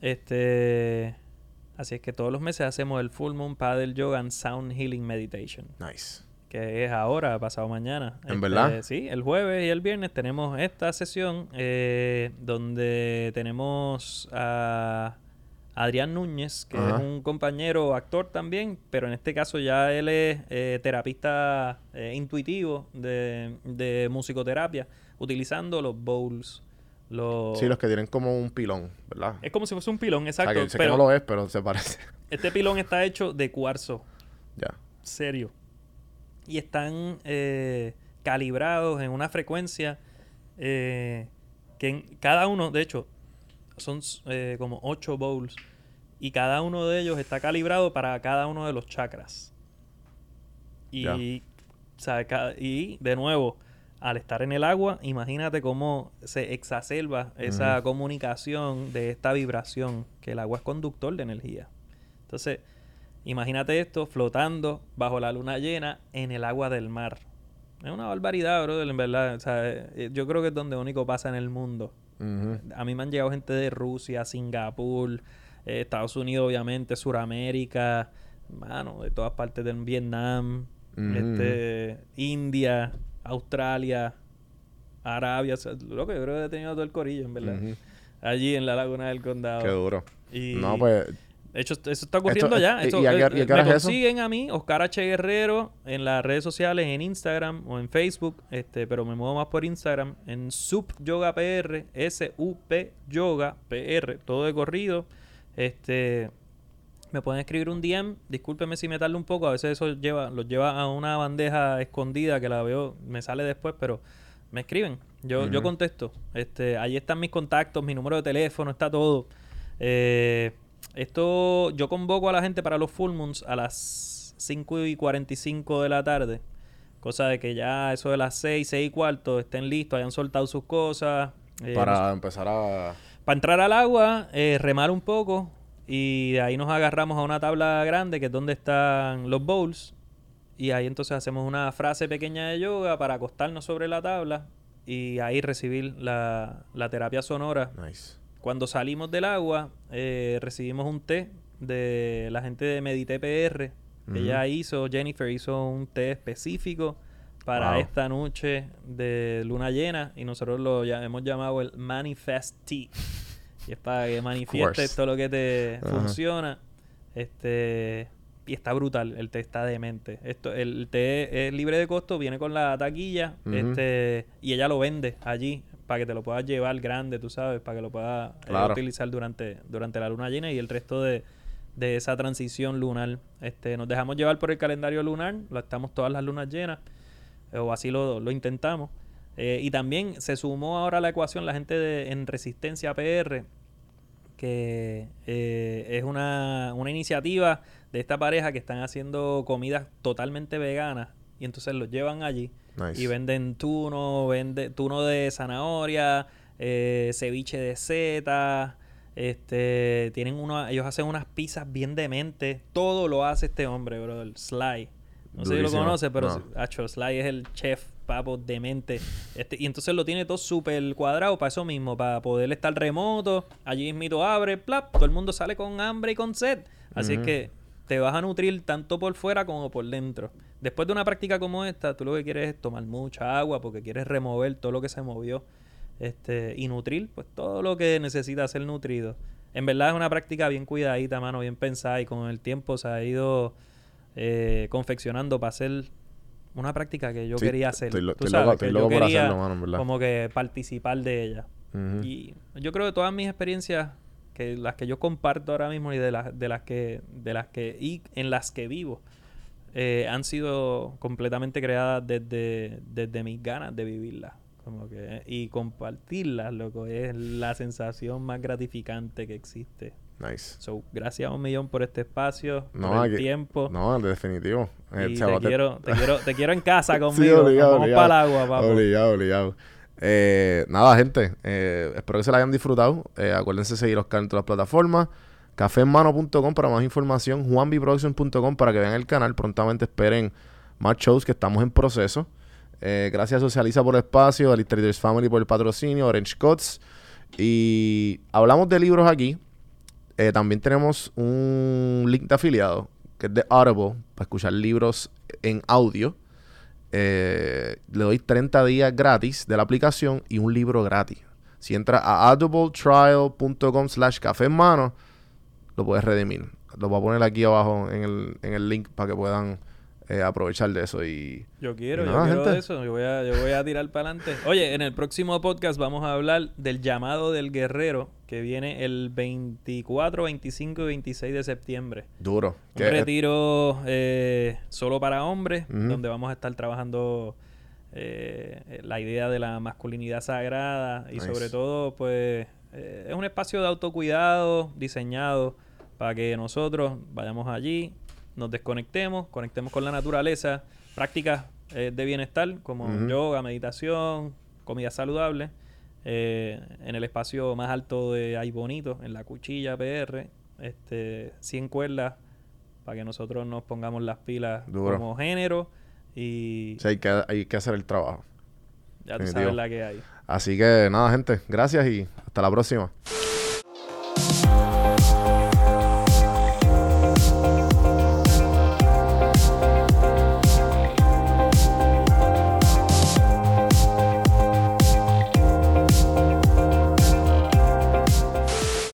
Este. Así es que todos los meses hacemos el Full Moon Paddle Yoga and Sound Healing Meditation. Nice. Que es ahora, pasado mañana. ¿En Este, verdad? Sí, el jueves y el viernes tenemos esta sesión eh, donde tenemos a Adrián Núñez, que Ajá. es un compañero actor también, pero en este caso ya él es eh, terapista eh, intuitivo de, de musicoterapia, utilizando los bowls. Los... Sí, los que tienen como un pilón, ¿verdad? Es como si fuese un pilón, o exacto. sea, que sé pero que no lo es, pero se parece. este pilón está hecho de cuarzo ya. serio. Y están eh, calibrados en una frecuencia eh, que en cada uno, de hecho, son eh, como ocho bowls. Y cada uno de ellos está calibrado para cada uno de los chakras. Y Ya. O sea, ca- y de nuevo, al estar en el agua, imagínate cómo se exacerba esa comunicación de esta vibración, que el agua es conductor de energía. Entonces, imagínate esto flotando bajo la luna llena en el agua del mar. Es una barbaridad, brother, en verdad. O sea, eh, yo creo que es donde único pasa en el mundo. A mí me han llegado gente de Rusia, Singapur, eh, Estados Unidos, obviamente, Suramérica, mano, de todas partes del Vietnam, este, India, Australia, Arabia. o sea, lo que yo creo que he tenido todo el corillo, en verdad. Allí en la Laguna del Condado. Qué duro. Y- No, pues. De hecho, eso está ocurriendo Esto- ya. ¿y- Esto, y a qué- eh, y a qué me eso? consiguen a mí, Oscar H. Guerrero, en las redes sociales, en Instagram o en Facebook, este, pero me muevo más por Instagram, en Sup Yoga PR, S-U-P Yoga PR, todo de corrido. Este, me pueden escribir un DM, discúlpeme si me tardo un poco, a veces eso lleva, los lleva a una bandeja escondida que la veo, me sale después, pero me escriben, yo, yo contesto. Este, ahí están mis contactos, mi número de teléfono, está todo. Eh, esto, yo convoco a la gente para los full moons a las 5 y 45 de la tarde. Cosa de que ya eso de las 6, 6 y cuarto estén listos, hayan soltado sus cosas. eh, Para empezar a. para entrar al agua, eh, remar un poco y de ahí nos agarramos a una tabla grande que es donde están los bowls y ahí entonces hacemos una frase pequeña de yoga para acostarnos sobre la tabla y ahí recibir la, la terapia sonora. Nice. Cuando salimos del agua eh, recibimos un té de la gente de Medité PR. Ella hizo, Jennifer hizo un té específico para Wow. esta noche de luna llena y nosotros lo ya- hemos llamado el Manifest Tea. Y es para que manifiestes todo lo que te funciona. Este y está brutal, el té está demente. Esto, el té es libre de costo, viene con la taquilla, este, y ella lo vende allí para que te lo puedas llevar grande, tú sabes, para que lo puedas eh, utilizar durante, durante la luna llena y el resto de, de esa transición lunar. Este, nos dejamos llevar por el calendario lunar, lo estamos todas las lunas llenas, eh, o así lo, lo intentamos. Eh, y también se sumó ahora a la ecuación la gente de, en Resistencia PR, que eh, es una, una iniciativa de esta pareja que están haciendo comidas totalmente veganas y entonces los llevan allí Nice. y venden tuno, vende tuno de zanahoria, eh, ceviche de seta, este, tienen uno, ellos hacen unas pizzas bien dementes, todo lo hace este hombre, bro, el Sly. No sé si lo conoce, pero No. Acho, Sly es el chef papo demente. Este, y entonces lo tiene todo súper cuadrado para eso mismo, para poder estar remoto. Allí mismito abre, plap, todo el mundo sale con hambre y con sed. Así es que te vas a nutrir tanto por fuera como por dentro. Después de una práctica como esta, tú lo que quieres es tomar mucha agua porque quieres remover todo lo que se movió este, y nutrir pues todo lo que necesita ser nutrido. En verdad es una práctica bien cuidadita, mano, bien pensada y con el tiempo se ha ido eh, confeccionando para hacer una práctica que yo Sí, quería hacer. estoy lo- Tú estoy sabes, loco- estoy que loco yo por quería hacerlo, mano, en verdad. como que participar de ella. Y yo creo que todas mis experiencias, que las que yo comparto ahora mismo y de las, de las que, de las que, y en las que vivo, eh, han sido completamente creadas desde, desde mis ganas de vivirlas. Como que, y compartirlas, loco, es la sensación más gratificante que existe. Nice. So, gracias a un millón por este espacio, No, por el aquí- tiempo. No, de definitivo. Y te, quiero, te, quiero, te quiero en casa Sí, conmigo. Nos obligado, vamos obligado. para el agua, papo. Obligado, obligado. Eh, nada, gente. eh, espero que se la hayan disfrutado. Eh, acuérdense de seguir Oscar en todas las plataformas. Caféenmano.com para más información. JuanBproduction.com para que vean el canal. Prontamente esperen más shows que estamos en proceso. Eh, gracias a Socializa por el espacio, a Traders Family por el patrocinio, Orange Cuts. Y hablamos de libros aquí. Eh, también tenemos un link de afiliado que es de Audible para escuchar libros en audio. Eh, le doy 30 días gratis de la aplicación y un libro gratis. Si entras a audibletrial.com slash café en mano, lo puedes redimir. Lo voy a poner aquí abajo en el, en el link para que puedan eh, aprovechar de eso. Y Yo quiero, Y yo quiero gente. de eso. Yo voy, a, yo voy a tirar para adelante. Oye, en el próximo podcast vamos a hablar del llamado del guerrero que viene el 24, 25 y 26 de septiembre. duro. Un retiro eh, solo para hombres, donde vamos a estar trabajando eh, la idea de la masculinidad sagrada y Nice. sobre todo, pues, eh, es un espacio de autocuidado diseñado para que nosotros vayamos allí, nos desconectemos, conectemos con la naturaleza, prácticas eh, de bienestar, como yoga, meditación, comida saludable. eh, en el espacio más alto de Ay Bonito, en la Cuchilla PR, este, 100 cuerdas para que nosotros nos pongamos las pilas Duro. como género y Sí, hay que, hay que hacer el trabajo. ya tú sabes la que hay. Así que nada, gente, gracias y hasta la próxima.